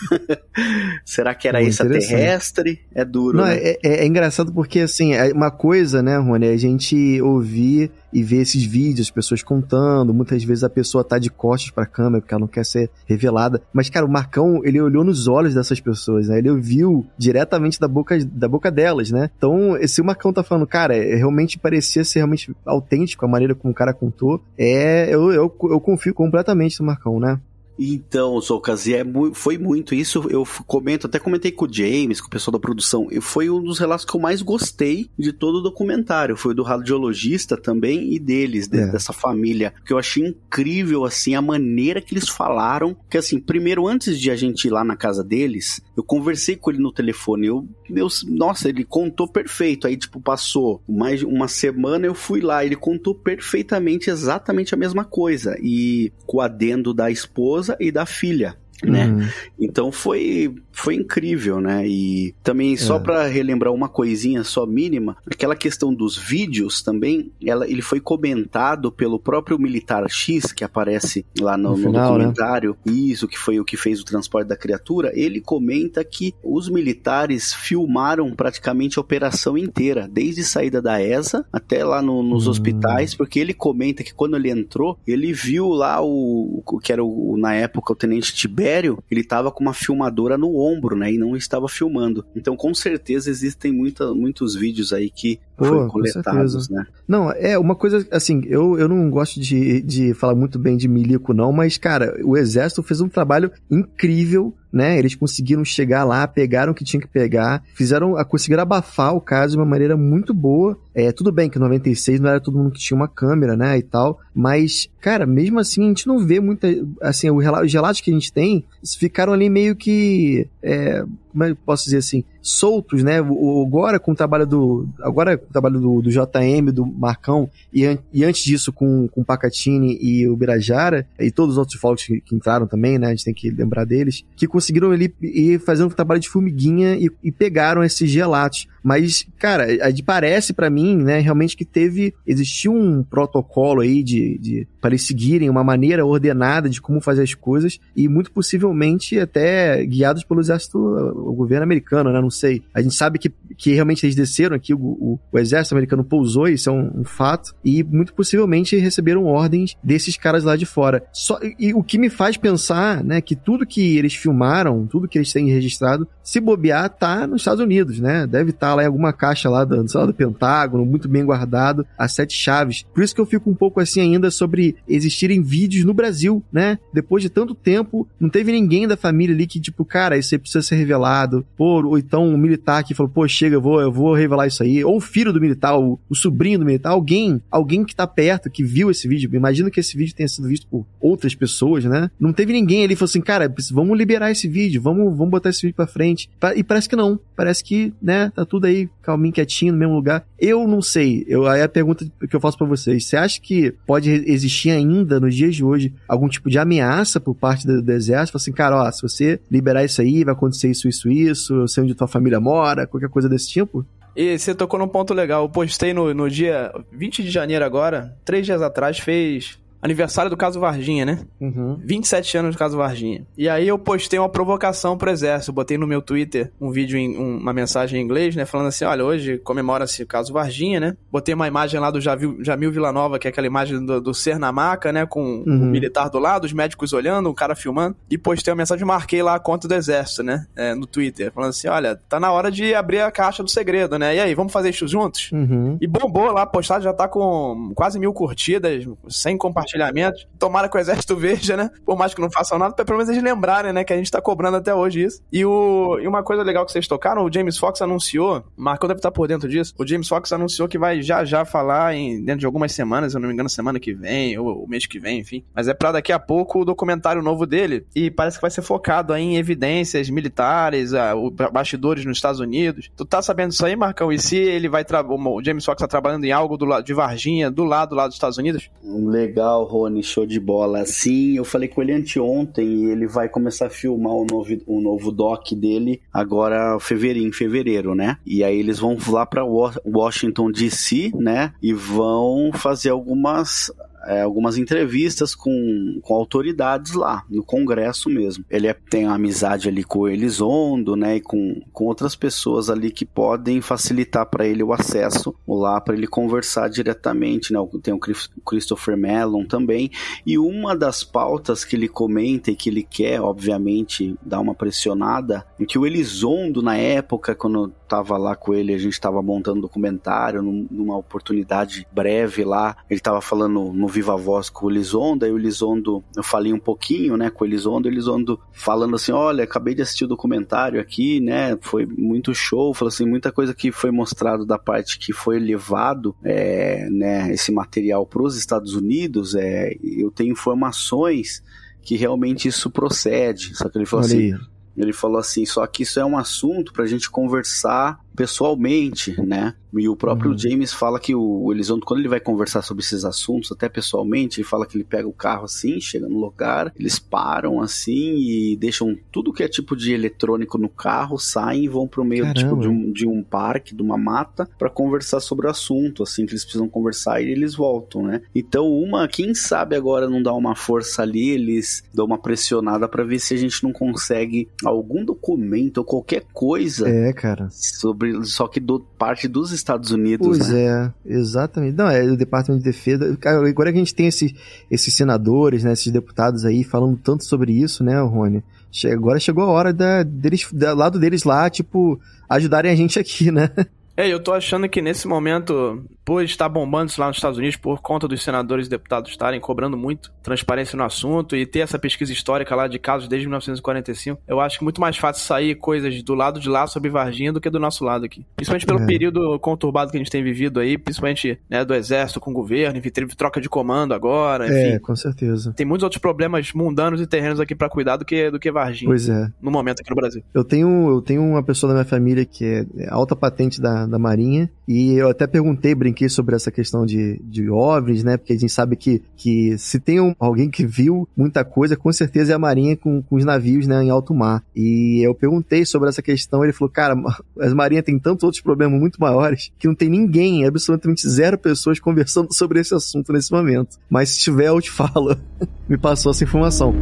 Será que era extraterrestre? É duro. Não, né? é, é, é engraçado porque, assim, é uma coisa coisa, né, Rony? A gente ouvir e ver esses vídeos, as pessoas contando. Muitas vezes a pessoa tá de costas pra câmera porque ela não quer ser revelada. Mas, cara, o Marcão, ele olhou nos olhos dessas pessoas, né? Ele ouviu diretamente da boca, da boca delas, né? Então, se o Marcão tá falando, cara, é, realmente parecia ser realmente autêntico a maneira como o cara contou, é. Eu, eu, eu confio completamente no Marcão, né? Então, Zocas, é, foi muito isso. Eu comento, até comentei com o James, com o pessoal da produção. E foi um dos relatos que eu mais gostei de todo o documentário. Foi do radiologista também e deles, de, é. dessa família. Que eu achei incrível, assim, a maneira que eles falaram. Que, assim, primeiro, antes de a gente ir lá na casa deles, eu conversei com ele no telefone. Eu, meu, nossa, ele contou perfeito. Aí, tipo, passou mais uma semana, eu fui lá. Ele contou perfeitamente, exatamente a mesma coisa. E com o adendo da esposa esposa e da filha né? Uhum. Então foi foi incrível, né? E também só é. para relembrar uma coisinha só mínima, aquela questão dos vídeos também, ela, ele foi comentado pelo próprio militar X que aparece lá no, no, final, no né? documentário, né? isso que foi o que fez o transporte da criatura. Ele comenta que os militares filmaram praticamente a operação inteira, desde saída da ESA até lá no, nos uhum. hospitais, porque ele comenta que quando ele entrou, ele viu lá o, o que era o, na época o tenente Tibet Império, ele estava com uma filmadora no ombro, né? E não estava filmando. Então, com certeza, existem muita, muitos vídeos aí que Pô, foram coletados, né? Não, é uma coisa, assim, eu, eu não gosto de, de falar muito bem de milico, não, mas, cara, o Exército fez um trabalho incrível né? Eles conseguiram chegar lá, pegaram o que tinha que pegar, fizeram, conseguiram abafar o caso de uma maneira muito boa. É, tudo bem que em 96 não era todo mundo que tinha uma câmera, né, e tal, mas, cara, mesmo assim a gente não vê muita, assim, os relatos que a gente tem ficaram ali meio que, é, como é posso dizer assim, soltos, né? O, agora com o trabalho do. Agora com o trabalho do, do JM, do Marcão, e, an, e antes disso com, com o Pacatini e o Birajara, e todos os outros folks que, que, entraram também, né? A gente tem que lembrar deles, que conseguiram ali ir fazendo um trabalho de formiguinha e, e pegaram esses relatos. Mas, cara, parece para mim, né, realmente que teve, existiu um protocolo aí de, de para eles seguirem uma maneira ordenada de como fazer as coisas e muito possivelmente até guiados pelo exército, o governo americano, né, não sei. A gente sabe que, que realmente eles desceram aqui, o, o, o exército americano pousou, isso é um, um, fato, e muito possivelmente receberam ordens desses caras lá de fora. Só, e, o que me faz pensar, né, que tudo que eles filmaram, tudo que eles têm registrado, se bobear, tá nos Estados Unidos, né? Deve estar tá lá em alguma caixa lá do, lá, do Pentágono, muito bem guardado, as sete chaves. Por isso que eu fico um pouco assim ainda sobre existirem vídeos no Brasil, né? Depois de tanto tempo, não teve ninguém da família ali que, tipo, cara, isso aí precisa ser revelado. Pô, ou então um militar que falou, pô, chega, eu vou, eu vou revelar isso aí. Ou o filho do militar, o, o sobrinho do militar, alguém, alguém que tá perto, que viu esse vídeo. Imagina que esse vídeo tenha sido visto por outras pessoas, né? Não teve ninguém ali que falou assim, cara, vamos liberar esse vídeo, vamos, vamos botar esse vídeo pra frente. E parece que não. Parece que, né, tá tudo aí calminho, quietinho, no mesmo lugar. Eu não sei. Eu, aí a pergunta que eu faço para vocês. Você acha que pode existir ainda, nos dias de hoje, algum tipo de ameaça por parte do, do exército? Assim, cara, ó, se você liberar isso aí, vai acontecer isso, isso, isso, eu sei onde tua família mora, qualquer coisa desse tipo? E você tocou num ponto legal. Eu postei no, no dia 20 de janeiro agora, três dias atrás, fez aniversário do caso Varginha, né? Uhum. 27 anos do caso Varginha. E aí eu postei uma provocação pro exército, botei no meu Twitter um vídeo, em, um, uma mensagem em inglês, né? Falando assim, olha, hoje comemora-se o caso Varginha, né? Botei uma imagem lá do Jamil, Jamil Villanova, que é aquela imagem do, do ser na maca, né? Com uhum. um militar do lado, os médicos olhando, um cara filmando. E postei uma mensagem, marquei lá a conta do exército, né? É, no Twitter, falando assim, olha, tá na hora de abrir a caixa do segredo, né? E aí, vamos fazer isso juntos? Uhum. E bombou lá, a postagem já tá com quase mil curtidas, sem compartilhamento. Tomara que o exército veja, né? Por mais que não façam nada, pelo menos eles lembrarem, né? Que a gente tá cobrando até hoje isso. E, o, e uma coisa legal que vocês tocaram, o James Fox anunciou, Marcão deve estar por dentro disso, o James Fox anunciou que vai já já falar em, dentro de algumas semanas, se eu não me engano, semana que vem, ou o mês que vem, enfim. Mas é pra daqui a pouco o documentário novo dele. E parece que vai ser focado aí em evidências militares, a, o, bastidores nos Estados Unidos. Tu tá sabendo isso aí, Marcão? E se ele vai o James Fox tá trabalhando em algo do lado de Varginha, do lado lá dos Estados Unidos? Legal, Rony, show de bola. Sim, eu falei com ele anteontem e ele vai começar a filmar o novo, o novo doc dele agora fevereiro, em fevereiro, né? E aí eles vão lá para Washington DC, né? E vão fazer algumas é, algumas entrevistas com, com autoridades lá, no Congresso mesmo. Ele é, tem uma amizade ali com o Elizondo, né, e com, com outras pessoas ali que podem facilitar para ele o acesso lá para ele conversar diretamente, né? Tem o Christopher Mellon também, e uma das pautas que ele comenta e que ele quer, obviamente, dar uma pressionada, em que o Elizondo, na época, quando tava lá com ele, a gente estava montando um documentário, numa oportunidade breve lá, ele estava falando no viva voz com o Lizondo, aí o Lizondo, eu falei um pouquinho, né, com o Lizondo, o Lizondo falando assim, olha, acabei de assistir o documentário aqui, né, foi muito show, falou assim, muita coisa que foi mostrado da parte que foi levado, é, né, esse material para os Estados Unidos, é, eu tenho informações que realmente isso procede, só que ele falou Olha assim, aí. ele falou assim, só que isso é um assunto para a gente conversar pessoalmente, né? E o próprio uhum. James fala que o Elizondo, quando ele vai conversar sobre esses assuntos, até pessoalmente, ele fala que ele pega o carro assim, chega no lugar, eles param assim e deixam tudo que é tipo de eletrônico no carro, saem e vão pro meio tipo, de, um, de um parque, de uma mata, para conversar sobre o assunto, assim, que eles precisam conversar e eles voltam, né? Então, uma, quem sabe agora não dá uma força ali, eles dão uma pressionada para ver se a gente não consegue algum documento ou qualquer coisa é, cara. sobre só que do parte dos Estados Unidos. Pois né? é, exatamente. Não, é o Departamento de Defesa. Agora que a gente tem esse, esses senadores, né, esses deputados aí falando tanto sobre isso, né, Rony? Agora chegou a hora da, deles, do lado deles lá, tipo, ajudarem a gente aqui, né? É, eu tô achando que nesse momento por estar bombando isso lá nos Estados Unidos, por conta dos senadores e deputados estarem cobrando muito transparência no assunto e ter essa pesquisa histórica lá de casos desde 1945, eu acho que muito mais fácil sair coisas do lado de lá sobre Varginha do que do nosso lado aqui. Principalmente pelo é. período conturbado que a gente tem vivido aí, principalmente né, do exército com o governo, enfim, teve troca de comando agora, é, enfim. É, com certeza. Tem muitos outros problemas mundanos e terrenos aqui para cuidar do que, do que Varginha. Pois é. No momento aqui no Brasil. Eu tenho, eu tenho uma pessoa da minha família que é alta patente da, da Marinha. E eu até perguntei, brinquei sobre essa questão de, de OVNIs, né? Porque a gente sabe que, que se tem um, alguém que viu muita coisa, com certeza é a Marinha com, com os navios, né, em alto mar. E eu perguntei sobre essa questão, ele falou, cara, a Marinha tem tantos outros problemas muito maiores que não tem ninguém, absolutamente zero pessoas conversando sobre esse assunto nesse momento. Mas se tiver, eu te falo. Me passou essa informação.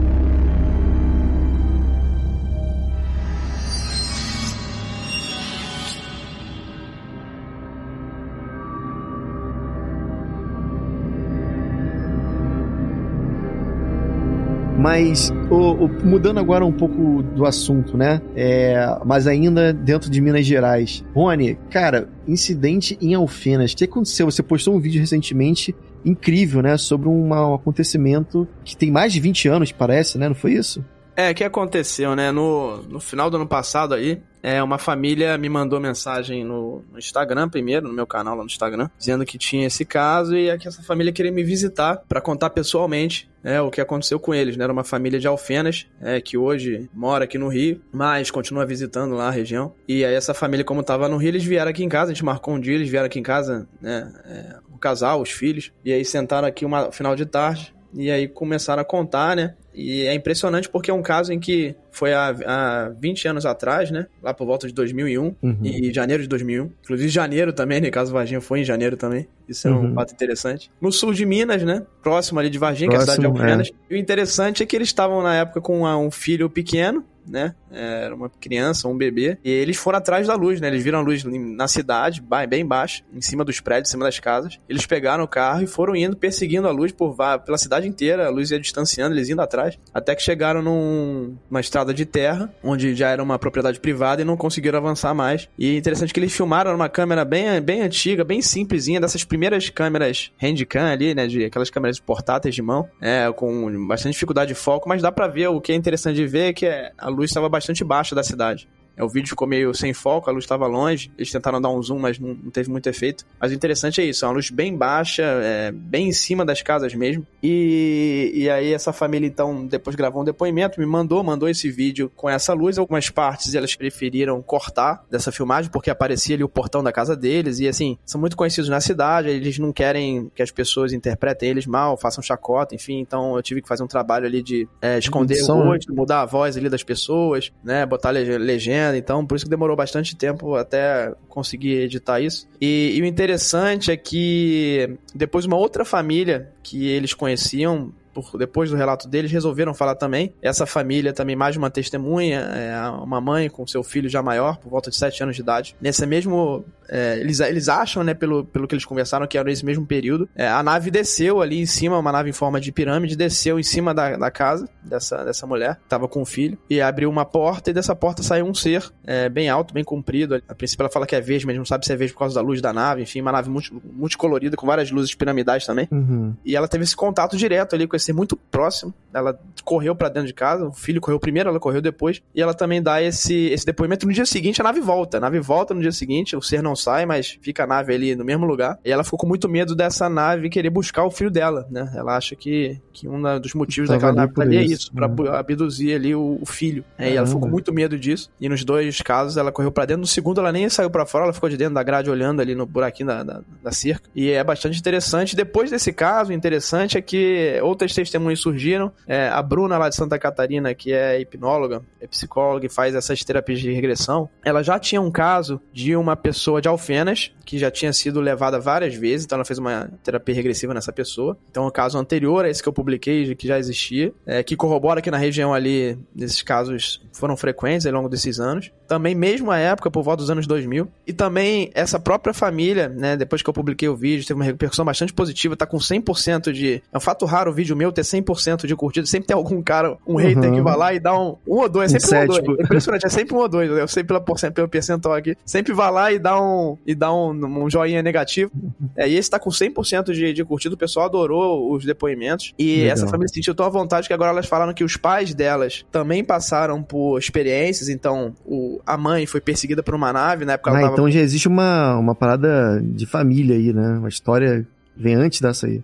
Mas, o, o, mudando agora um pouco do assunto, né? É, mas ainda dentro de Minas Gerais. Rony, cara, incidente em Alfenas. O que aconteceu? Você postou um vídeo recentemente incrível, né? Sobre uma, um acontecimento que tem mais de 20 anos, parece, né? Não foi isso? É, o que aconteceu, né? No, no final do ano passado aí, é, uma família me mandou mensagem no, no, Instagram primeiro, no meu canal lá no Instagram, dizendo que tinha esse caso e é que essa família queria me visitar para contar pessoalmente é, o que aconteceu com eles. Né? Era uma família de Alfenas, é, que hoje mora aqui no Rio, mas continua visitando lá a região. E aí essa família, como estava no Rio, eles vieram aqui em casa, a gente marcou um dia, eles vieram aqui em casa, né? É, o casal, os filhos, e aí sentaram aqui uma final de tarde, e aí começaram a contar, né? E é impressionante porque é um caso em que foi há, há 20 anos atrás, né? Lá por volta de 2001 uhum. e janeiro de 2001. Inclusive janeiro também, né? Caso Varginha foi em janeiro também. Isso é um uhum. fato interessante. No sul de Minas, né? Próximo ali de Varginha, Próximo, que é a cidade de Alfenas. É. E o interessante é que eles estavam na época com um filho pequeno, né? Era uma criança, um bebê. E eles foram atrás da luz, né? Eles viram a luz na cidade, bem baixo, em cima dos prédios, em cima das casas. Eles pegaram o carro e foram indo, perseguindo a luz por, pela cidade inteira. A luz ia distanciando, eles indo atrás. Até que chegaram num, numa estrada de terra, onde já era uma propriedade privada e não conseguiram avançar mais. E é interessante que eles filmaram numa câmera bem, bem antiga, bem simplesinha, dessas primeiras câmeras handcam ali, né? De aquelas câmeras portáteis de mão, é, com bastante dificuldade de foco, mas dá pra ver o que é interessante de ver é que é, a luz estava bastante baixa da cidade. É, o vídeo ficou meio sem foco, a luz estava longe. Eles tentaram dar um zoom, mas não, não, teve muito efeito. Mas o interessante é isso: é uma luz bem baixa, é, bem em cima das casas mesmo. E, e aí, essa família, então, depois gravou um depoimento, me mandou, mandou esse vídeo com essa luz. Algumas partes elas preferiram cortar dessa filmagem, porque aparecia ali o portão da casa deles. E assim, são muito conhecidos na cidade, eles não querem que as pessoas interpretem eles mal, façam chacota, enfim. Então, eu tive que fazer um trabalho ali de é, esconder o rosto, mudar a voz ali das pessoas, né? Botar legenda então por isso que demorou bastante tempo até conseguir editar isso. E, e o interessante é que depois uma outra família que eles conheciam por, depois do relato deles, resolveram falar também. Essa família também, mais uma testemunha, é uma mãe com seu filho já maior, por volta de 7 anos de idade. Nesse mesmo. É, eles, eles acham, né, pelo, pelo que eles conversaram, que era nesse mesmo período. É, a nave desceu ali em cima, uma nave em forma de pirâmide, desceu em cima da, da casa dessa, dessa mulher, que tava com o filho, e abriu uma porta, e dessa porta saiu um ser é, bem alto, bem comprido. A princípio ela fala que é verde, mas não sabe se é verde por causa da luz da nave, enfim, uma nave multi, multicolorida, com várias luzes piramidais também. Uhum. E ela teve esse contato direto ali com esse ser muito próximo. Ela correu para dentro de casa, o filho correu primeiro, ela correu depois. E ela também dá esse, esse depoimento. No dia seguinte, a nave volta. A nave volta no dia seguinte, o ser não sai, mas fica a nave ali no mesmo lugar. E ela ficou com muito medo dessa nave querer buscar o filho dela, né? Ela acha que, que um dos motivos daquela nave ali é isso, pra uhum. abduzir ali o, o filho. É, e ela ficou com muito medo disso. E nos dois casos, ela correu para dentro. No segundo, ela nem saiu para fora, ela ficou de dentro da grade olhando ali no buraquinho da, da, da cerca. E é bastante interessante. Depois desse caso, o interessante é que outras testemunhas surgiram. É, a Bruna lá de Santa Catarina, que é hipnóloga, é psicóloga e faz essas terapias de regressão, ela já tinha um caso de uma pessoa de Alfenas que já tinha sido levada várias vezes, então ela fez uma terapia regressiva nessa pessoa. Então, o caso anterior a esse que eu publiquei, que já existia, é, que corrobora que na região ali, esses casos foram frequentes ao longo desses anos. Também, mesmo a época, por volta dos anos 2000. E também, essa própria família, né, depois que eu publiquei o vídeo, teve uma repercussão bastante positiva, tá com 100% de... É um fato raro o vídeo meu ter 100% de curtida. Sempre tem algum cara, um hater que vai lá e dá um, um ou dois. É sempre um, um ou dois. É impressionante, é sempre um ou dois. Eu sei pela pelo percentual aqui. Sempre vai lá e dá um, e dá um, um joinha negativo. É, e esse tá com 100% de, de curtida. O pessoal adorou os depoimentos. E Legal. essa família sentiu tão à vontade que agora elas falaram que os pais delas também passaram por experiências. Então, o, a mãe foi perseguida por uma nave na época ah, ela tava... então já existe uma, uma parada de família aí, né? Uma história vem antes dessa aí.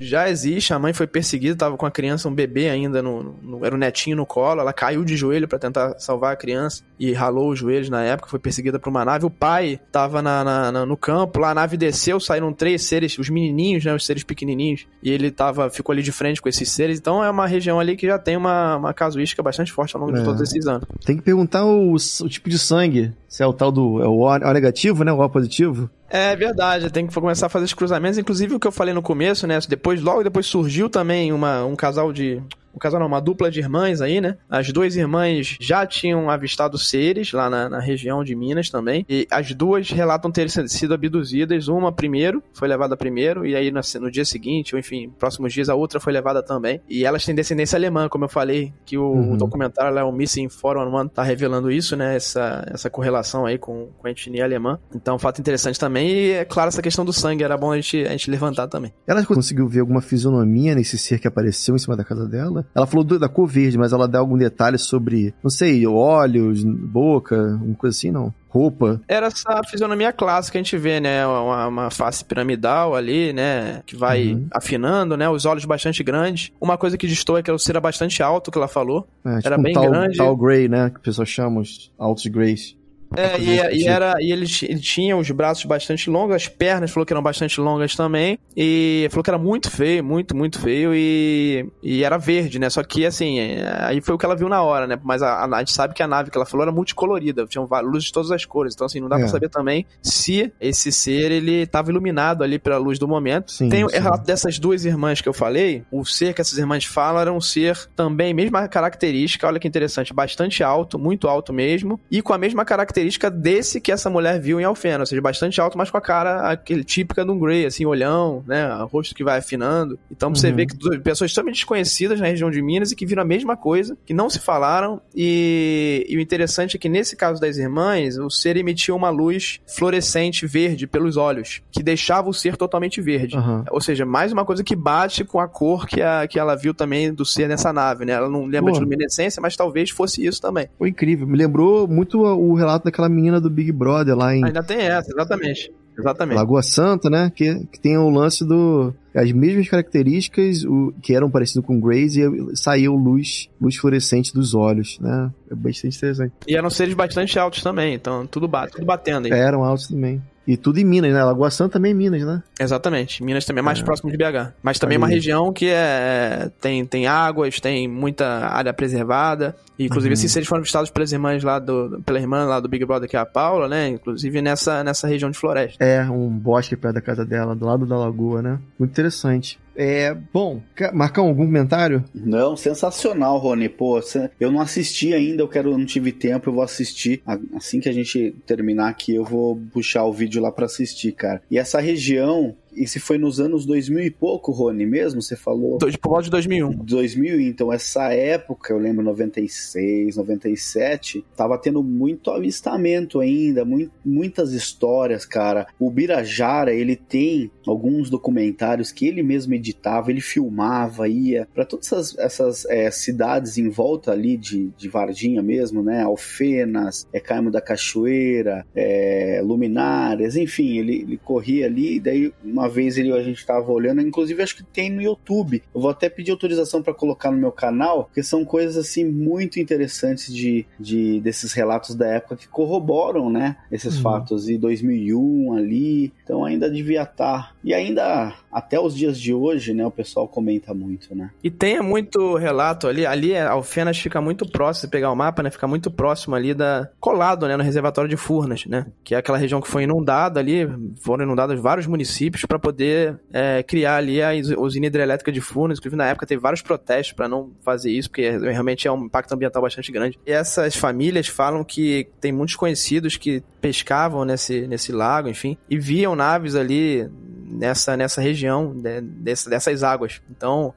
Já existe, a mãe foi perseguida, tava com a criança, um bebê ainda, no, no era um netinho no colo, ela caiu de joelho para tentar salvar a criança e ralou os joelhos na época, foi perseguida por uma nave. O pai tava na, na, na, no campo, lá a nave desceu, saíram três seres, os menininhos, né, os seres pequenininhos, e ele tava, ficou ali de frente com esses seres, então é uma região ali que já tem uma, uma casuística bastante forte ao longo é. de todos esses anos. Tem que perguntar o, o tipo de sangue, se é o tal do é o O, o negativo, né, o O positivo. É verdade, tem que começar a fazer os cruzamentos. Inclusive o que eu falei no começo, né? Depois, logo depois surgiu também uma, um casal de um casal não, uma dupla de irmãs aí, né? As duas irmãs já tinham avistado seres lá na, na região de Minas também. E as duas relatam ter sido abduzidas. Uma primeiro, foi levada primeiro, e aí no, no dia seguinte, ou enfim, próximos dias, a outra foi levada também. E elas têm descendência alemã, como eu falei, que o, uhum. o documentário lá, o Missing 411, tá revelando isso, né? Essa, essa correlação aí com, com a etnia alemã. Então, fato interessante também. E é claro, essa questão do sangue era bom a gente, a gente levantar também. Ela conseguiu ver alguma fisionomia nesse ser que apareceu em cima da casa dela? Ela falou do, da cor verde, mas ela dá algum detalhe sobre, não sei, olhos, boca, uma coisa assim, não? roupa. Era essa fisionomia clássica que a gente vê, né? Uma, uma face piramidal ali, né? Que vai uhum. afinando, né? Os olhos bastante grandes. Uma coisa que distou é que o ser era bastante alto, que ela falou. É, tipo era um bem tal, grande. Tal Grey, né? Que o pessoal chama os altos Greys. É, e, e, era, e ele, ele tinha os braços bastante longos, as pernas falou que eram bastante longas também. E falou que era muito feio, muito, muito feio. E, e era verde, né? Só que assim, aí foi o que ela viu na hora, né? Mas a, a gente sabe que a nave que ela falou era multicolorida, tinha luzes de todas as cores. Então, assim, não dá é. pra saber também se esse ser ele tava iluminado ali pela luz do momento. Sim, Tem o relato dessas duas irmãs que eu falei. O ser que essas irmãs falam era um ser também, mesma característica, olha que interessante, bastante alto, muito alto mesmo, e com a mesma característica característica desse que essa mulher viu em Alfena, ou seja, bastante alto, mas com a cara aquele típica de um Grey, assim, olhão, né, o rosto que vai afinando. Então uhum. você vê que pessoas totalmente desconhecidas na região de Minas e que viram a mesma coisa, que não se falaram, e, e o interessante é que nesse caso das irmãs, o ser emitia uma luz fluorescente verde pelos olhos, que deixava o ser totalmente verde. Uhum. Ou seja, mais uma coisa que bate com a cor que, a, que ela viu também do ser nessa nave, né? Ela não lembra Pô. de luminescência, mas talvez fosse isso também. Foi incrível. Me lembrou muito o relato daquela menina do Big Brother lá em. Ainda tem essa, exatamente. Exatamente. Lagoa Santa, né? Que, que tem o lance do. As mesmas características o, que eram parecidas com Grace e saiu luz, luz fluorescente dos olhos, né? É bastante interessante. E eram seres bastante altos também, então tudo, bate, tudo batendo aí. Eram altos também. E tudo em Minas, né? Lagoa Santa também é Minas, né? Exatamente. Minas também é mais é. próximo de BH. Mas também é uma região que é, tem, tem águas, tem muita área preservada. E, inclusive, uhum. esses seres foram visitados pelas irmãs lá do. pela irmã lá do Big Brother, que é a Paula, né? Inclusive nessa, nessa região de floresta. É, um bosque perto da casa dela, do lado da lagoa, né? Muito interessante. É, bom, Marcão, algum comentário? Não, sensacional, Rony. Pô, eu não assisti ainda, eu quero, não tive tempo, eu vou assistir. Assim que a gente terminar aqui, eu vou puxar o vídeo lá para assistir, cara. E essa região, e se foi nos anos 2000 e pouco, Rony, mesmo? Você falou? Por volta de 2001. 2000, então essa época, eu lembro 96, 97, tava tendo muito avistamento ainda, muito, muitas histórias, cara. O Birajara, ele tem alguns documentários que ele mesmo editava, ele filmava, ia para todas essas, essas é, cidades em volta ali de, de Varginha mesmo, né? Alfenas, é, Caimo da Cachoeira, é, Luminárias, enfim, ele, ele corria ali e daí uma vez ele, a gente estava olhando, inclusive acho que tem no YouTube. Eu vou até pedir autorização para colocar no meu canal, porque são coisas assim muito interessantes de, de desses relatos da época que corroboram, né, esses uhum. fatos. E 2001 ali, então ainda devia estar. E ainda até os dias de hoje, né, o pessoal comenta muito, né? E tem muito relato ali, ali Alfenas fica muito próximo, se pegar o mapa, né, fica muito próximo ali da colado, né, no reservatório de Furnas, né, que é aquela região que foi inundada ali, foram inundados vários municípios para poder é, criar ali a usina hidrelétrica de Furnas, inclusive na época teve vários protestos para não fazer isso, porque realmente é um impacto ambiental bastante grande. E essas famílias falam que tem muitos conhecidos que pescavam nesse, nesse lago, enfim, e viam naves ali nessa, nessa região de, dessas águas. Então,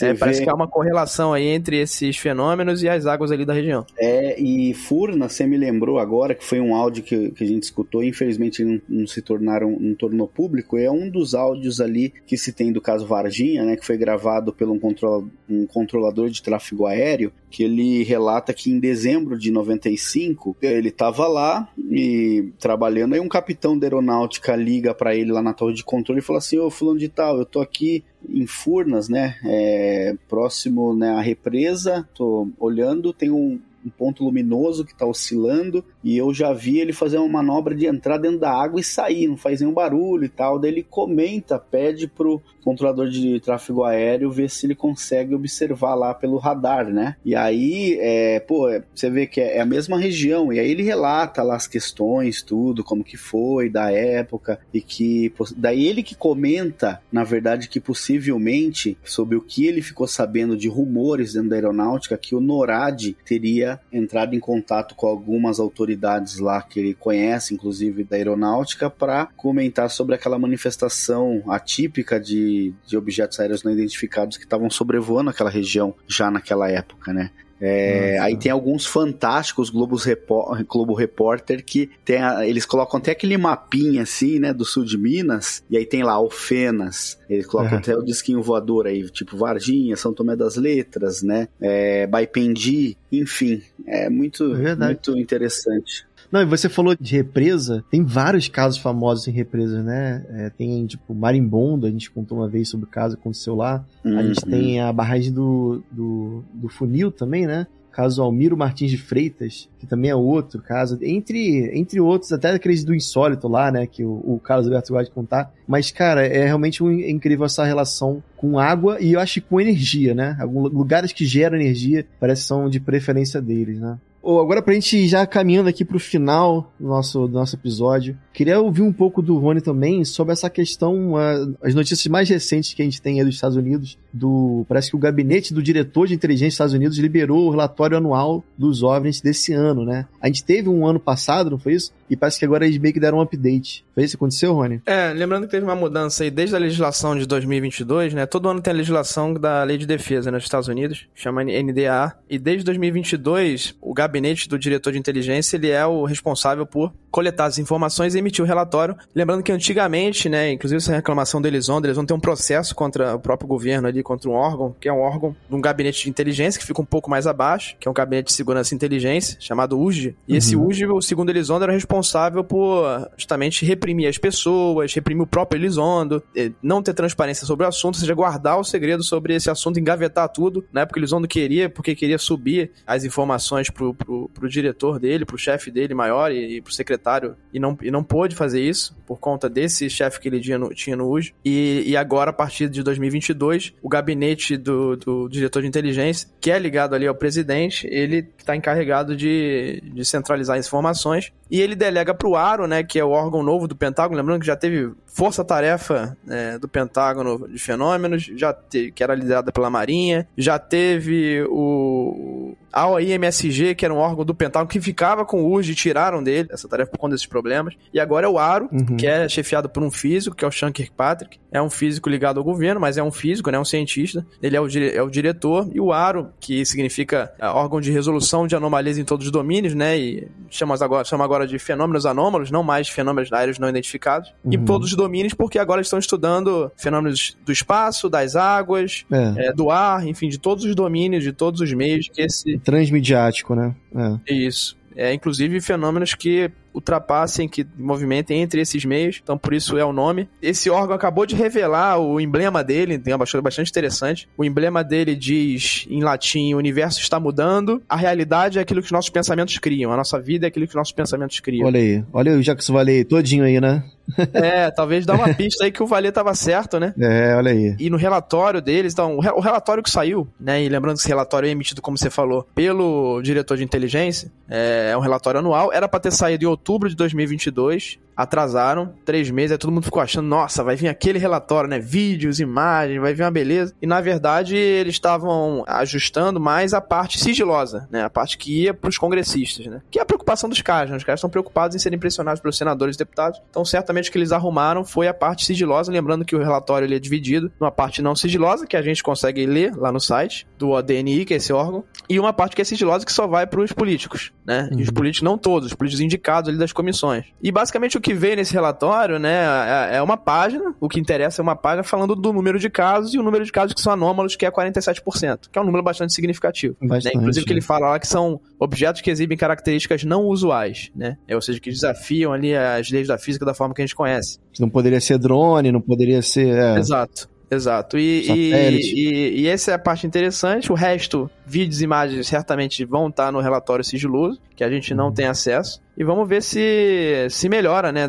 é, parece que há uma correlação aí entre esses fenômenos e as águas ali da região. É, e Furna, você me lembrou agora que foi um áudio que, que a gente escutou, infelizmente não, não se tornaram, não tornou público, é um dos áudios ali que se tem do caso Varginha, né, que foi gravado por um, controla, um controlador de tráfego aéreo, que ele relata que em dezembro de 95 ele estava lá e trabalhando. Aí um capitão da aeronáutica liga para ele lá na torre de controle e fala assim: Ô, fulano de tal, eu tô aqui em Furnas, né? É, próximo né, à represa, tô olhando, tem um, um ponto luminoso que está oscilando e eu já vi ele fazer uma manobra de entrar dentro da água e sair, não faz nenhum barulho e tal. Daí ele comenta, pede pro controlador de tráfego aéreo ver se ele consegue observar lá pelo radar, né? E aí, é, pô, você vê que é a mesma região, e aí ele relata lá as questões, tudo, como que foi da época, e que daí ele que comenta, na verdade, que possivelmente, sobre o que ele ficou sabendo de rumores dentro da aeronáutica, que o NORAD teria entrado em contato com algumas autoridades lá que ele conhece, inclusive da aeronáutica, para comentar sobre aquela manifestação atípica de de, objetos aéreos não identificados que estavam sobrevoando aquela região já naquela época, né? É, aí tem alguns fantásticos Globos Repor Globo Repórter que tem a, eles colocam até aquele mapinha assim, né, do sul de Minas, e aí tem lá Alfenas, eles colocam até o disquinho voador aí, tipo Varginha, São Tomé das Letras, né, é, Baipendi, enfim, é muito, é muito interessante. Não, e você falou de represa, tem vários casos famosos em represas, né? É, tem, tipo, Marimbondo, a gente contou uma vez sobre o caso que aconteceu lá. Uhum. A gente uhum. tem a barragem do, do, do Funil também, né? caso Almiro Martins de Freitas, que também é outro caso, entre, entre outros, até aqueles do insólito lá, né, que o, o Carlos Alberto gosta de contar. Mas, cara, é realmente um, é incrível essa relação com água e eu acho que com energia, né? Alguns lugares que geram energia parece que são de preferência deles, né? Oh, agora pra gente já caminhando aqui pro final do nosso, do nosso episódio, queria ouvir um pouco do Rony também sobre essa questão, uh, as notícias mais recentes que a gente tem aí dos Estados Unidos, do parece que o gabinete do diretor de inteligência dos Estados Unidos liberou o relatório anual dos OVNIs desse ano, né? A gente teve um ano passado, não foi isso? E parece que agora eles meio que deram um update. Foi isso que aconteceu, Rony? É, lembrando que teve uma mudança aí desde a legislação de 2022, né? Todo ano tem a legislação da Lei de Defesa né, nos Estados Unidos, chama NDA, e desde 2022 o gabinete do diretor de inteligência, ele é o responsável por coletar as informações e emitir o relatório. Lembrando que antigamente, né, inclusive essa reclamação do Elizondo, eles vão ter um processo contra o próprio governo ali, contra um órgão, que é um órgão de um gabinete de inteligência, que fica um pouco mais abaixo, que é um gabinete de segurança e inteligência, chamado USG. E uhum. esse USG, segundo Elizondo, era responsável por justamente reprimir as pessoas, reprimir o próprio Elizondo, não ter transparência sobre o assunto, ou seja, guardar o segredo sobre esse assunto, engavetar tudo, na época o Elizondo queria, porque queria subir as informações pro, pro, pro diretor dele, pro chefe dele maior e, e pro secretário, e não, e não pôde fazer isso por conta desse chefe que ele tinha no, tinha no UJ. E, e agora, a partir de 2022, o gabinete do, do diretor de inteligência, que é ligado ali ao presidente, ele está encarregado de, de centralizar informações e ele delega para o ARO, né, que é o órgão novo do Pentágono, lembrando que já teve força-tarefa é, do Pentágono de fenômenos, já que era liderada pela Marinha, já teve o a OIMSG, que era um órgão do Pentágono que ficava com o URG e tiraram dele essa tarefa por conta desses problemas. E agora é o ARO, uhum. que é chefiado por um físico, que é o Sean Kirkpatrick. É um físico ligado ao governo, mas é um físico, né, um cientista. Ele é o, é o diretor. E o ARO, que significa é, órgão de resolução de anomalias em todos os domínios, né, e chama agora, chama agora de fenômenos anômalos, não mais fenômenos aéreos não identificados. Uhum. E todos os domínios, porque agora estão estudando fenômenos do espaço, das águas, é. É, do ar, enfim, de todos os domínios, de todos os meios que esse transmediático, né? É. Isso. É, inclusive fenômenos que ultrapassem, que movimentem entre esses meios, então por isso é o nome. Esse órgão acabou de revelar o emblema dele, tem uma bastante interessante. O emblema dele diz em latim: o universo está mudando, a realidade é aquilo que os nossos pensamentos criam, a nossa vida é aquilo que os nossos pensamentos criam. Olha aí, olha o Jacques Vallée todinho aí, né? É, talvez dá uma pista aí que o Valer estava certo, né? É, olha aí. E no relatório deles, então, o relatório que saiu, né? E lembrando que esse relatório é emitido, como você falou, pelo diretor de inteligência, é, é um relatório anual, era para ter saído em outubro de 2022, atrasaram três meses, aí todo mundo ficou achando, nossa, vai vir aquele relatório, né? Vídeos, imagens, vai vir uma beleza. E na verdade eles estavam ajustando mais a parte sigilosa, né? A parte que ia para os congressistas, né? Que é a preocupação dos caras, né? Os caras estão preocupados em serem pressionados pelos senadores e deputados. Então, certamente o que eles arrumaram foi a parte sigilosa, lembrando que o relatório ele é dividido numa parte não sigilosa, que a gente consegue ler lá no site do ODNI, que é esse órgão, e uma parte que é sigilosa que só vai para os políticos, né? Uhum. E os uhum. políticos, não todos, os políticos indicados ali das comissões. E basicamente o que veio nesse relatório, né, é, é uma página, o que interessa é uma página falando do número de casos e o número de casos que são anômalos, que é 47%, que é um número bastante significativo. Né? Bastante, Inclusive que né? ele fala lá que são objetos que exibem características não usuais, né? É, ou seja, que desafiam ali as leis da física da forma que a gente conhece. Não poderia ser drone, não poderia ser. é, Exato. Exato. E, e, e, e essa é a parte interessante. O resto, vídeos e imagens, certamente vão estar no relatório sigiloso, que a gente não tem acesso. E vamos ver se se melhora, né?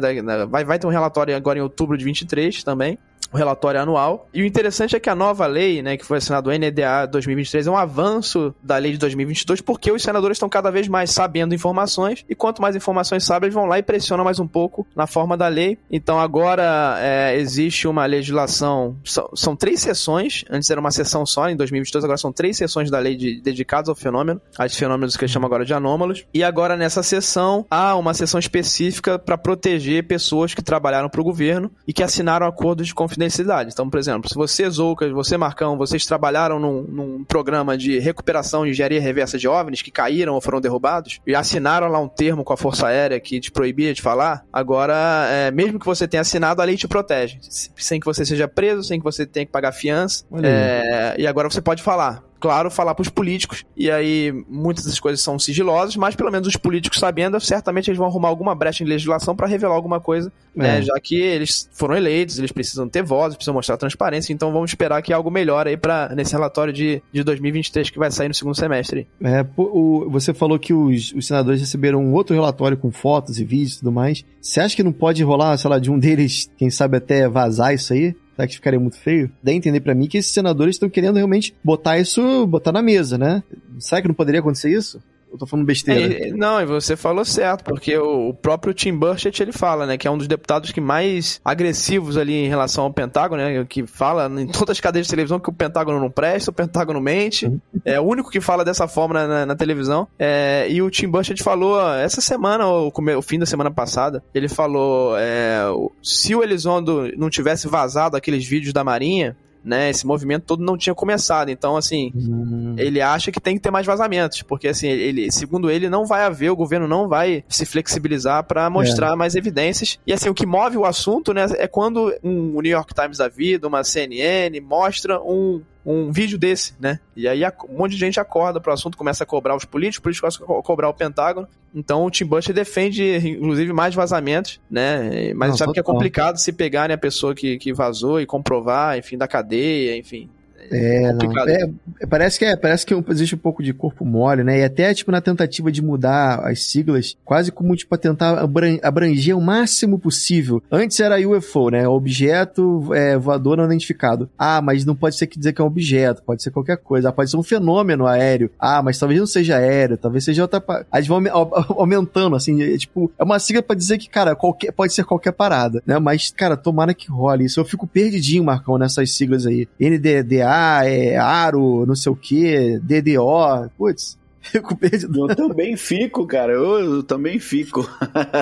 Vai, vai ter um relatório agora em outubro de 23 também. O relatório anual. E o interessante é que a nova lei, né, que foi assinada o NDA 2023, é um avanço da lei de 2022, porque os senadores estão cada vez mais sabendo informações, e quanto mais informações sabem, eles vão lá e pressionam mais um pouco na forma da lei. Então agora é, existe uma legislação, são, são três sessões, antes era uma sessão só em 2022, agora são três sessões da lei de- dedicadas ao fenômeno, aos fenômenos que eles chamam agora de anômalos. E agora nessa sessão há uma sessão específica para proteger pessoas que trabalharam para o governo e que assinaram acordos de confidencialidade. Então, por exemplo, se você, Zoucas, você, Marcão, vocês trabalharam num, num programa de recuperação e engenharia reversa de OVNIs que caíram ou foram derrubados e assinaram lá um termo com a Força Aérea que te proibia de falar, agora, é, mesmo que você tenha assinado, a lei te protege. Sem que você seja preso, sem que você tenha que pagar fiança. É, e agora você pode falar. Claro, falar pros políticos, e aí muitas das coisas são sigilosas, mas pelo menos os políticos sabendo, certamente eles vão arrumar alguma brecha em legislação para revelar alguma coisa, né, É. já que eles foram eleitos, eles precisam ter voz, precisam mostrar transparência, então vamos esperar que algo melhore aí para nesse relatório de, de 2023 que vai sair no segundo semestre. É, o- você falou que os, os senadores receberam um outro relatório com fotos e vídeos e tudo mais. Você acha que não pode rolar, sei lá, de um deles, quem sabe até vazar isso aí? Será que ficaria muito feio? Dá a entender pra mim que esses senadores estão querendo realmente botar isso, botar na mesa, né? Será que não poderia acontecer isso? Eu tô falando besteira. É, não, e você falou certo, porque o, próprio Tim Burchett, ele fala, né, que é um dos deputados que mais agressivos ali em relação ao Pentágono, né, que fala em todas as cadeias de televisão que o Pentágono não presta, o Pentágono mente, é o único que fala dessa forma na, na- na televisão, é, e o Tim Burchett falou essa semana, ou o fim da semana passada, ele falou, é, se o Elizondo não tivesse vazado aqueles vídeos da Marinha, né, esse movimento todo não tinha começado, então assim, Hum, ele acha que tem que ter mais vazamentos, porque assim, ele, segundo ele, não vai haver, o governo não vai se flexibilizar para mostrar mais evidências. E assim, o que move o assunto, né, é quando um New York Times da vida, uma CNN mostra um um vídeo desse, né? E aí um monte de gente acorda pro assunto, começa a cobrar os políticos, os políticos começam a co- cobrar o Pentágono. Então o Tim Bush defende, inclusive, mais vazamentos, né? Mas Não, sabe que é complicado se pegarem a pessoa que, que vazou e comprovar, enfim, da cadeia, enfim. É, não. complicado. É, é, parece que é, parece que existe um pouco de corpo mole, né? E até, tipo, na tentativa de mudar as siglas, quase como, tipo, pra tentar abran- abranger o máximo possível. Antes era UFO, né? Objeto é, voador não identificado. Ah, mas não pode ser que dizer que é um objeto, pode ser qualquer coisa. Ah, pode ser um fenômeno aéreo. Ah, mas talvez não seja aéreo, talvez seja outra. Aí eles vão aume- au- aumentando, assim, é, tipo, é uma sigla pra dizer que, cara, qualquer, pode ser qualquer parada, né? Mas, cara, tomara que role isso. Eu fico perdidinho, Marcão, nessas siglas aí. NDDA, é, Aro, não sei o que, DDO. Putz, fico perdido. Eu também fico, cara. Eu, eu também fico.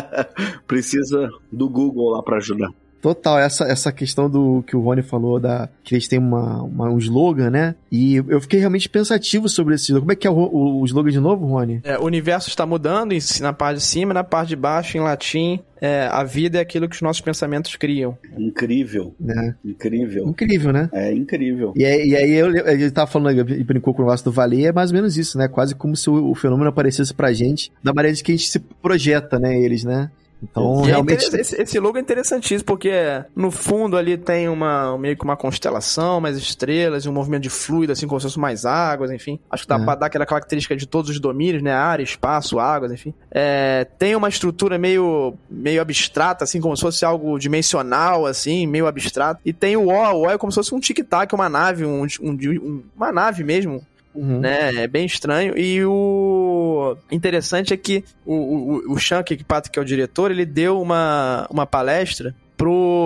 Precisa do Google lá pra ajudar. Total, essa, essa questão do que o Rony falou, da, que eles têm uma, uma- um slogan, né? E eu fiquei realmente pensativo sobre esse slogan. Como é que é o, o, o slogan de novo, Rony? É, o universo está mudando em- na parte de cima, na parte de baixo, em latim. é, a vida é aquilo que os nossos pensamentos criam. Incrível, Né? incrível. Incrível, né? É incrível. E aí, e aí eu, ele tava falando, ele brincou com o negócio do Valer, é mais ou menos isso, né? Quase como se o, o fenômeno aparecesse pra gente, da maneira que a gente se projeta, né, eles, né? Então, E é realmente... interess- esse, esse logo é interessantíssimo, porque no fundo ali tem uma meio que uma constelação, mais estrelas, e um movimento de fluido, assim, como se fosse mais águas, enfim. Acho que dá É. pra dar aquela característica de todos os domínios, né? Área, espaço, águas, enfim. É, tem uma estrutura meio, meio abstrata, assim, como se fosse algo dimensional, assim, meio abstrato. E tem o O, o O é como se fosse um tic-tac, uma nave, um- um- uma nave mesmo, Uhum. né? É bem estranho. E o interessante é que o, o, o Kirkpatrick, que é o diretor, ele deu uma, uma palestra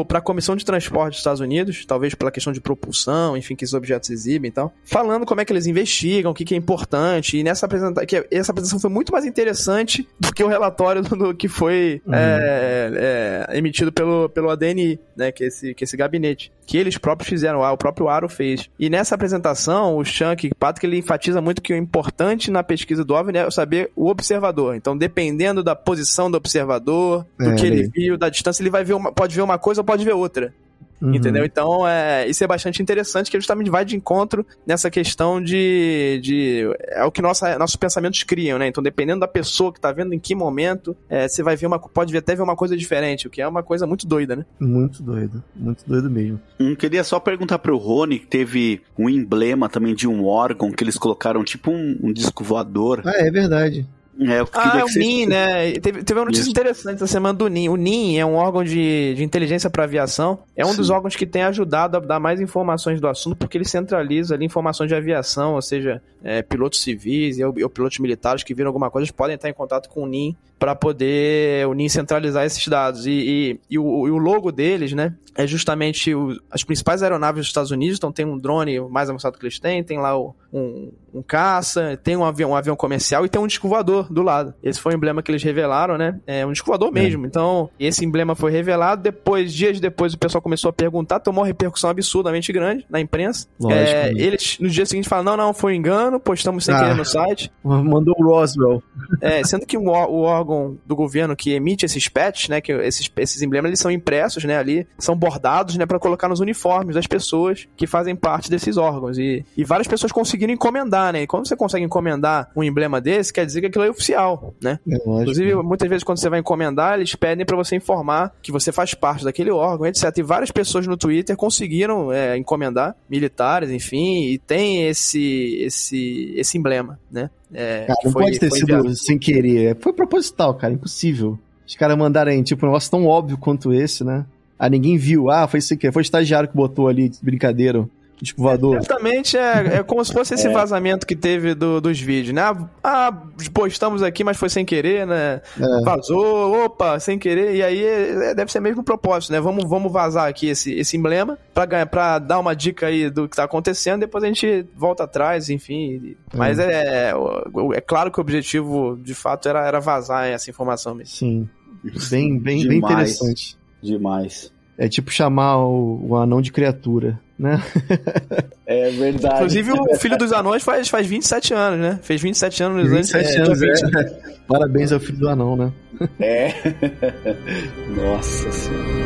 para a Comissão de Transporte dos Estados Unidos, talvez pela questão de propulsão, enfim, que esses objetos exibem e tal, falando como é que eles investigam, o que, que é importante. E nessa apresentação, que essa apresentação foi muito mais interessante do que o relatório do, do que foi Uhum. é, é, emitido pelo, pelo ADNI, né, que é esse, que é esse gabinete. que eles próprios fizeram, o próprio Aro fez. E nessa apresentação, o Shank Patrick ele enfatiza muito que o importante na pesquisa do OVNI é saber o observador. Então, dependendo da posição do observador, do É, que ele ele- viu, da distância, ele vai ver uma, pode ver uma coisa ou pode ver outra. Uhum. Entendeu? Então, é, isso é bastante interessante, que justamente vai de encontro nessa questão de. de é o que nossa, nossos pensamentos criam, né? Então, dependendo da pessoa que tá vendo em que momento, é, você vai ver uma. Pode ver- até ver uma coisa diferente, o que é uma coisa muito doida, né? Muito doido. Muito doido mesmo. Hum, queria só perguntar pro Rony, que teve um emblema também de um órgão que eles colocaram, tipo um, um disco voador. Ah, é verdade. É, Ah, é o que vocês- NIM, né? Teve, teve uma notícia Isso. interessante essa semana do NIM. O NIM é um órgão de, de inteligência para aviação. É um Sim. dos órgãos que tem ajudado a dar mais informações do assunto, porque ele centraliza ali informações de aviação, ou seja, é, pilotos civis e, ou, ou pilotos militares que viram alguma coisa, eles podem estar em contato com o NIM para poder o NIM centralizar esses dados. E, e- e o, e o logo deles, né, é justamente o- as principais aeronaves dos Estados Unidos. Então tem um drone mais avançado que eles têm, tem lá o- um, um caça, tem um avião, um avião comercial e tem um disco voador do lado. Esse foi o emblema que eles revelaram, né? É um disco voador mesmo. Então, esse emblema foi revelado. Depois, dias depois, o pessoal começou a perguntar, tomou uma repercussão absurdamente grande na imprensa. Lógico, É, né? eles, no dia seguinte, falam: não, não, foi um engano, postamos sem Ah. querer no site. Mandou o Roswell. É, sendo que o, o órgão do governo que emite esses patches, né, que esses, esses emblemas, eles são impressos, né, ali, são bordados, né, para colocar nos uniformes das pessoas que fazem parte desses órgãos. E, e várias pessoas conseguiram encomendar, né, e quando você consegue encomendar um emblema desse, quer dizer que aquilo é oficial, né. É. Inclusive, muitas vezes quando você vai encomendar, eles pedem para você informar que você faz parte daquele órgão, etc. E várias pessoas no Twitter conseguiram é, encomendar, militares, enfim, e tem esse, esse, esse emblema, né. É, Cara, não foi- pode ter sido sem querer. Foi proposital, cara. Impossível. Os caras mandarem, tipo, um negócio tão óbvio quanto esse, né? Ah, ninguém viu. Ah, foi sem querer. Foi o estagiário que botou ali, de brincadeira, o disco voador. Exatamente, é, é como se fosse esse vazamento que teve do- dos vídeos, né? Ah, Ah, postamos aqui, mas foi sem querer, né? É. Vazou, opa, sem querer, e aí é- deve ser mesmo o propósito, né? Vamos, vamos vazar aqui esse, esse emblema pra, ganhar, pra dar uma dica aí do que tá acontecendo, depois a gente volta atrás, enfim. Mas é, é claro que o objetivo, de fato, era, era vazar essa informação mesmo. Sim. Bem, bem, bem Demais. interessante. Demais. É tipo chamar o, o anão de criatura, né? É verdade. Inclusive, o Filho dos Anões faz, faz 27 anos, né? Fez 27 anos nos anos. 27 é, anos, dia 20. é. Parabéns ao filho do anão, né? É. Nossa senhora.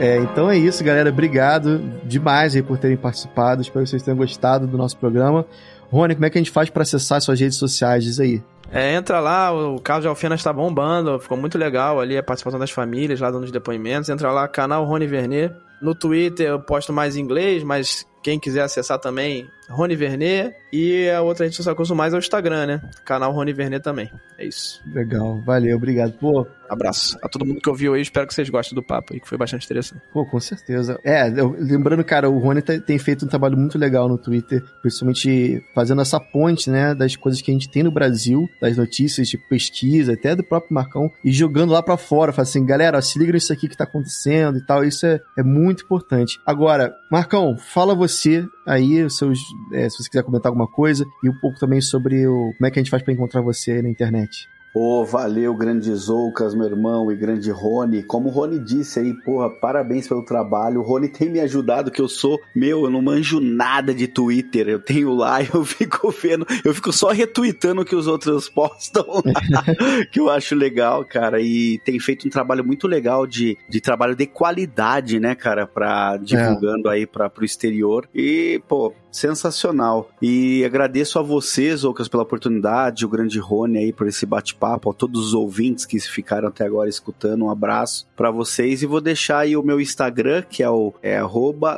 É, então é isso, galera. Obrigado demais aí por terem participado. Espero que vocês tenham gostado do nosso programa. Rony, como é que a gente faz para acessar suas redes sociais? Diz aí. É, entra lá, o Carlos de Alfenas tá bombando, ficou muito legal ali a participação das famílias lá dando os depoimentos. Entra lá, canal Rony Vernet. No Twitter eu posto mais em inglês, mas quem quiser acessar também, Rony Vernet. E a outra rede social que eu uso mais é o Instagram, né? Canal Rony Vernet também. É isso. Legal, valeu, obrigado. Pô, Abraço a todo mundo que ouviu aí, espero que vocês gostem do papo aí, que foi bastante interessante. Pô, com certeza. É, eu- lembrando, cara, o Rony tá- tem feito um trabalho muito legal no Twitter, principalmente fazendo essa ponte, né, das coisas que a gente tem no Brasil, das notícias de pesquisa, até do próprio Marcão, e jogando lá pra fora, fala assim, galera, ó, se liga nisso aqui que tá acontecendo e tal, isso é, é muito importante. Agora, Marcão, fala você aí, seus, é, se você quiser comentar alguma coisa, e um pouco também sobre o, como é que a gente faz pra encontrar você aí na internet. Ô, valeu, grande Zoucas, meu irmão, e grande Rony. Como o Rony disse aí, porra, parabéns pelo trabalho. O Rony tem me ajudado, que eu sou, meu, eu não manjo nada de Twitter. Eu tenho lá, eu fico vendo, eu fico só retweetando o que os outros postam lá, que eu acho legal, cara. E tem feito um trabalho muito legal de, de trabalho de qualidade, né, cara, pra divulgando aí pra, pro exterior. E, pô, sensacional. E agradeço a vocês, Zoucas, pela oportunidade, o grande Rony aí por esse bate-papo, a todos os ouvintes que ficaram até agora escutando, um abraço pra vocês. E vou deixar aí o meu Instagram, que é o é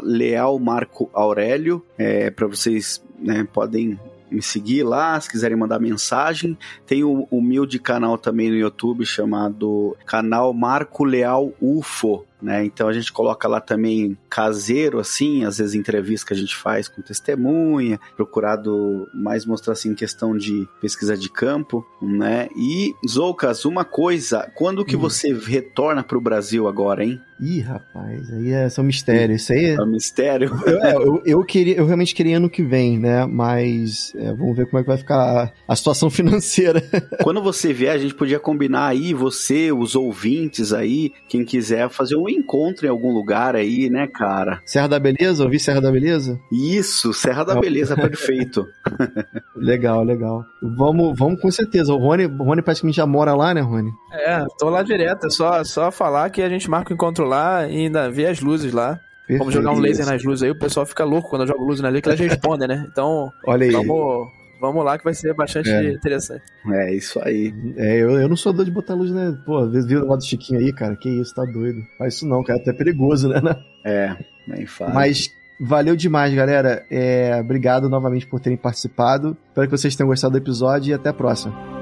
lealmarcoaurélio, é, para vocês, né, podem me seguir lá, se quiserem mandar mensagem. Tem o humilde canal também no YouTube chamado Canal Marco Leal UFO. né? Então a gente coloca lá também caseiro, assim, às vezes entrevistas que a gente faz com testemunha, procurado mais mostrar assim questão de pesquisa de campo, né? E Zoucas, uma coisa, quando que hum. você retorna para o Brasil agora, hein? Ih, rapaz, aí é só um mistério. Isso aí é. É um mistério. Eu, é, eu, eu, queria, eu realmente queria ano que vem, né? Mas é, vamos ver como é que vai ficar a, a, situação financeira. Quando você vier, a gente podia combinar aí, você, os ouvintes aí, quem quiser fazer um encontro em algum lugar aí, né, cara? Serra da Beleza? Ouvi Serra da Beleza? Isso, Serra da Beleza, perfeito. legal, legal. Vamos, vamos com certeza. O Rony, o Rony praticamente já mora lá, né, Rony? É, tô lá direto. É só, só falar que a gente marca o encontro lá e ainda vê as luzes lá. Perfeito. Vamos jogar um laser nas luzes aí, o pessoal fica louco quando eu jogo luz na luz, que elas respondem, né? Então, Olha aí. vamos, vamos lá que vai ser bastante é. interessante. É, isso aí. É, eu, eu não sou doido de botar luz, né? Pô, às vezes viu o lado do Chiquinho aí, cara, que isso, tá doido. Faz isso não, cara, até perigoso, né? É, nem fala. Mas valeu demais, galera. É, obrigado novamente por terem participado. Espero que vocês tenham gostado do episódio e até a próxima.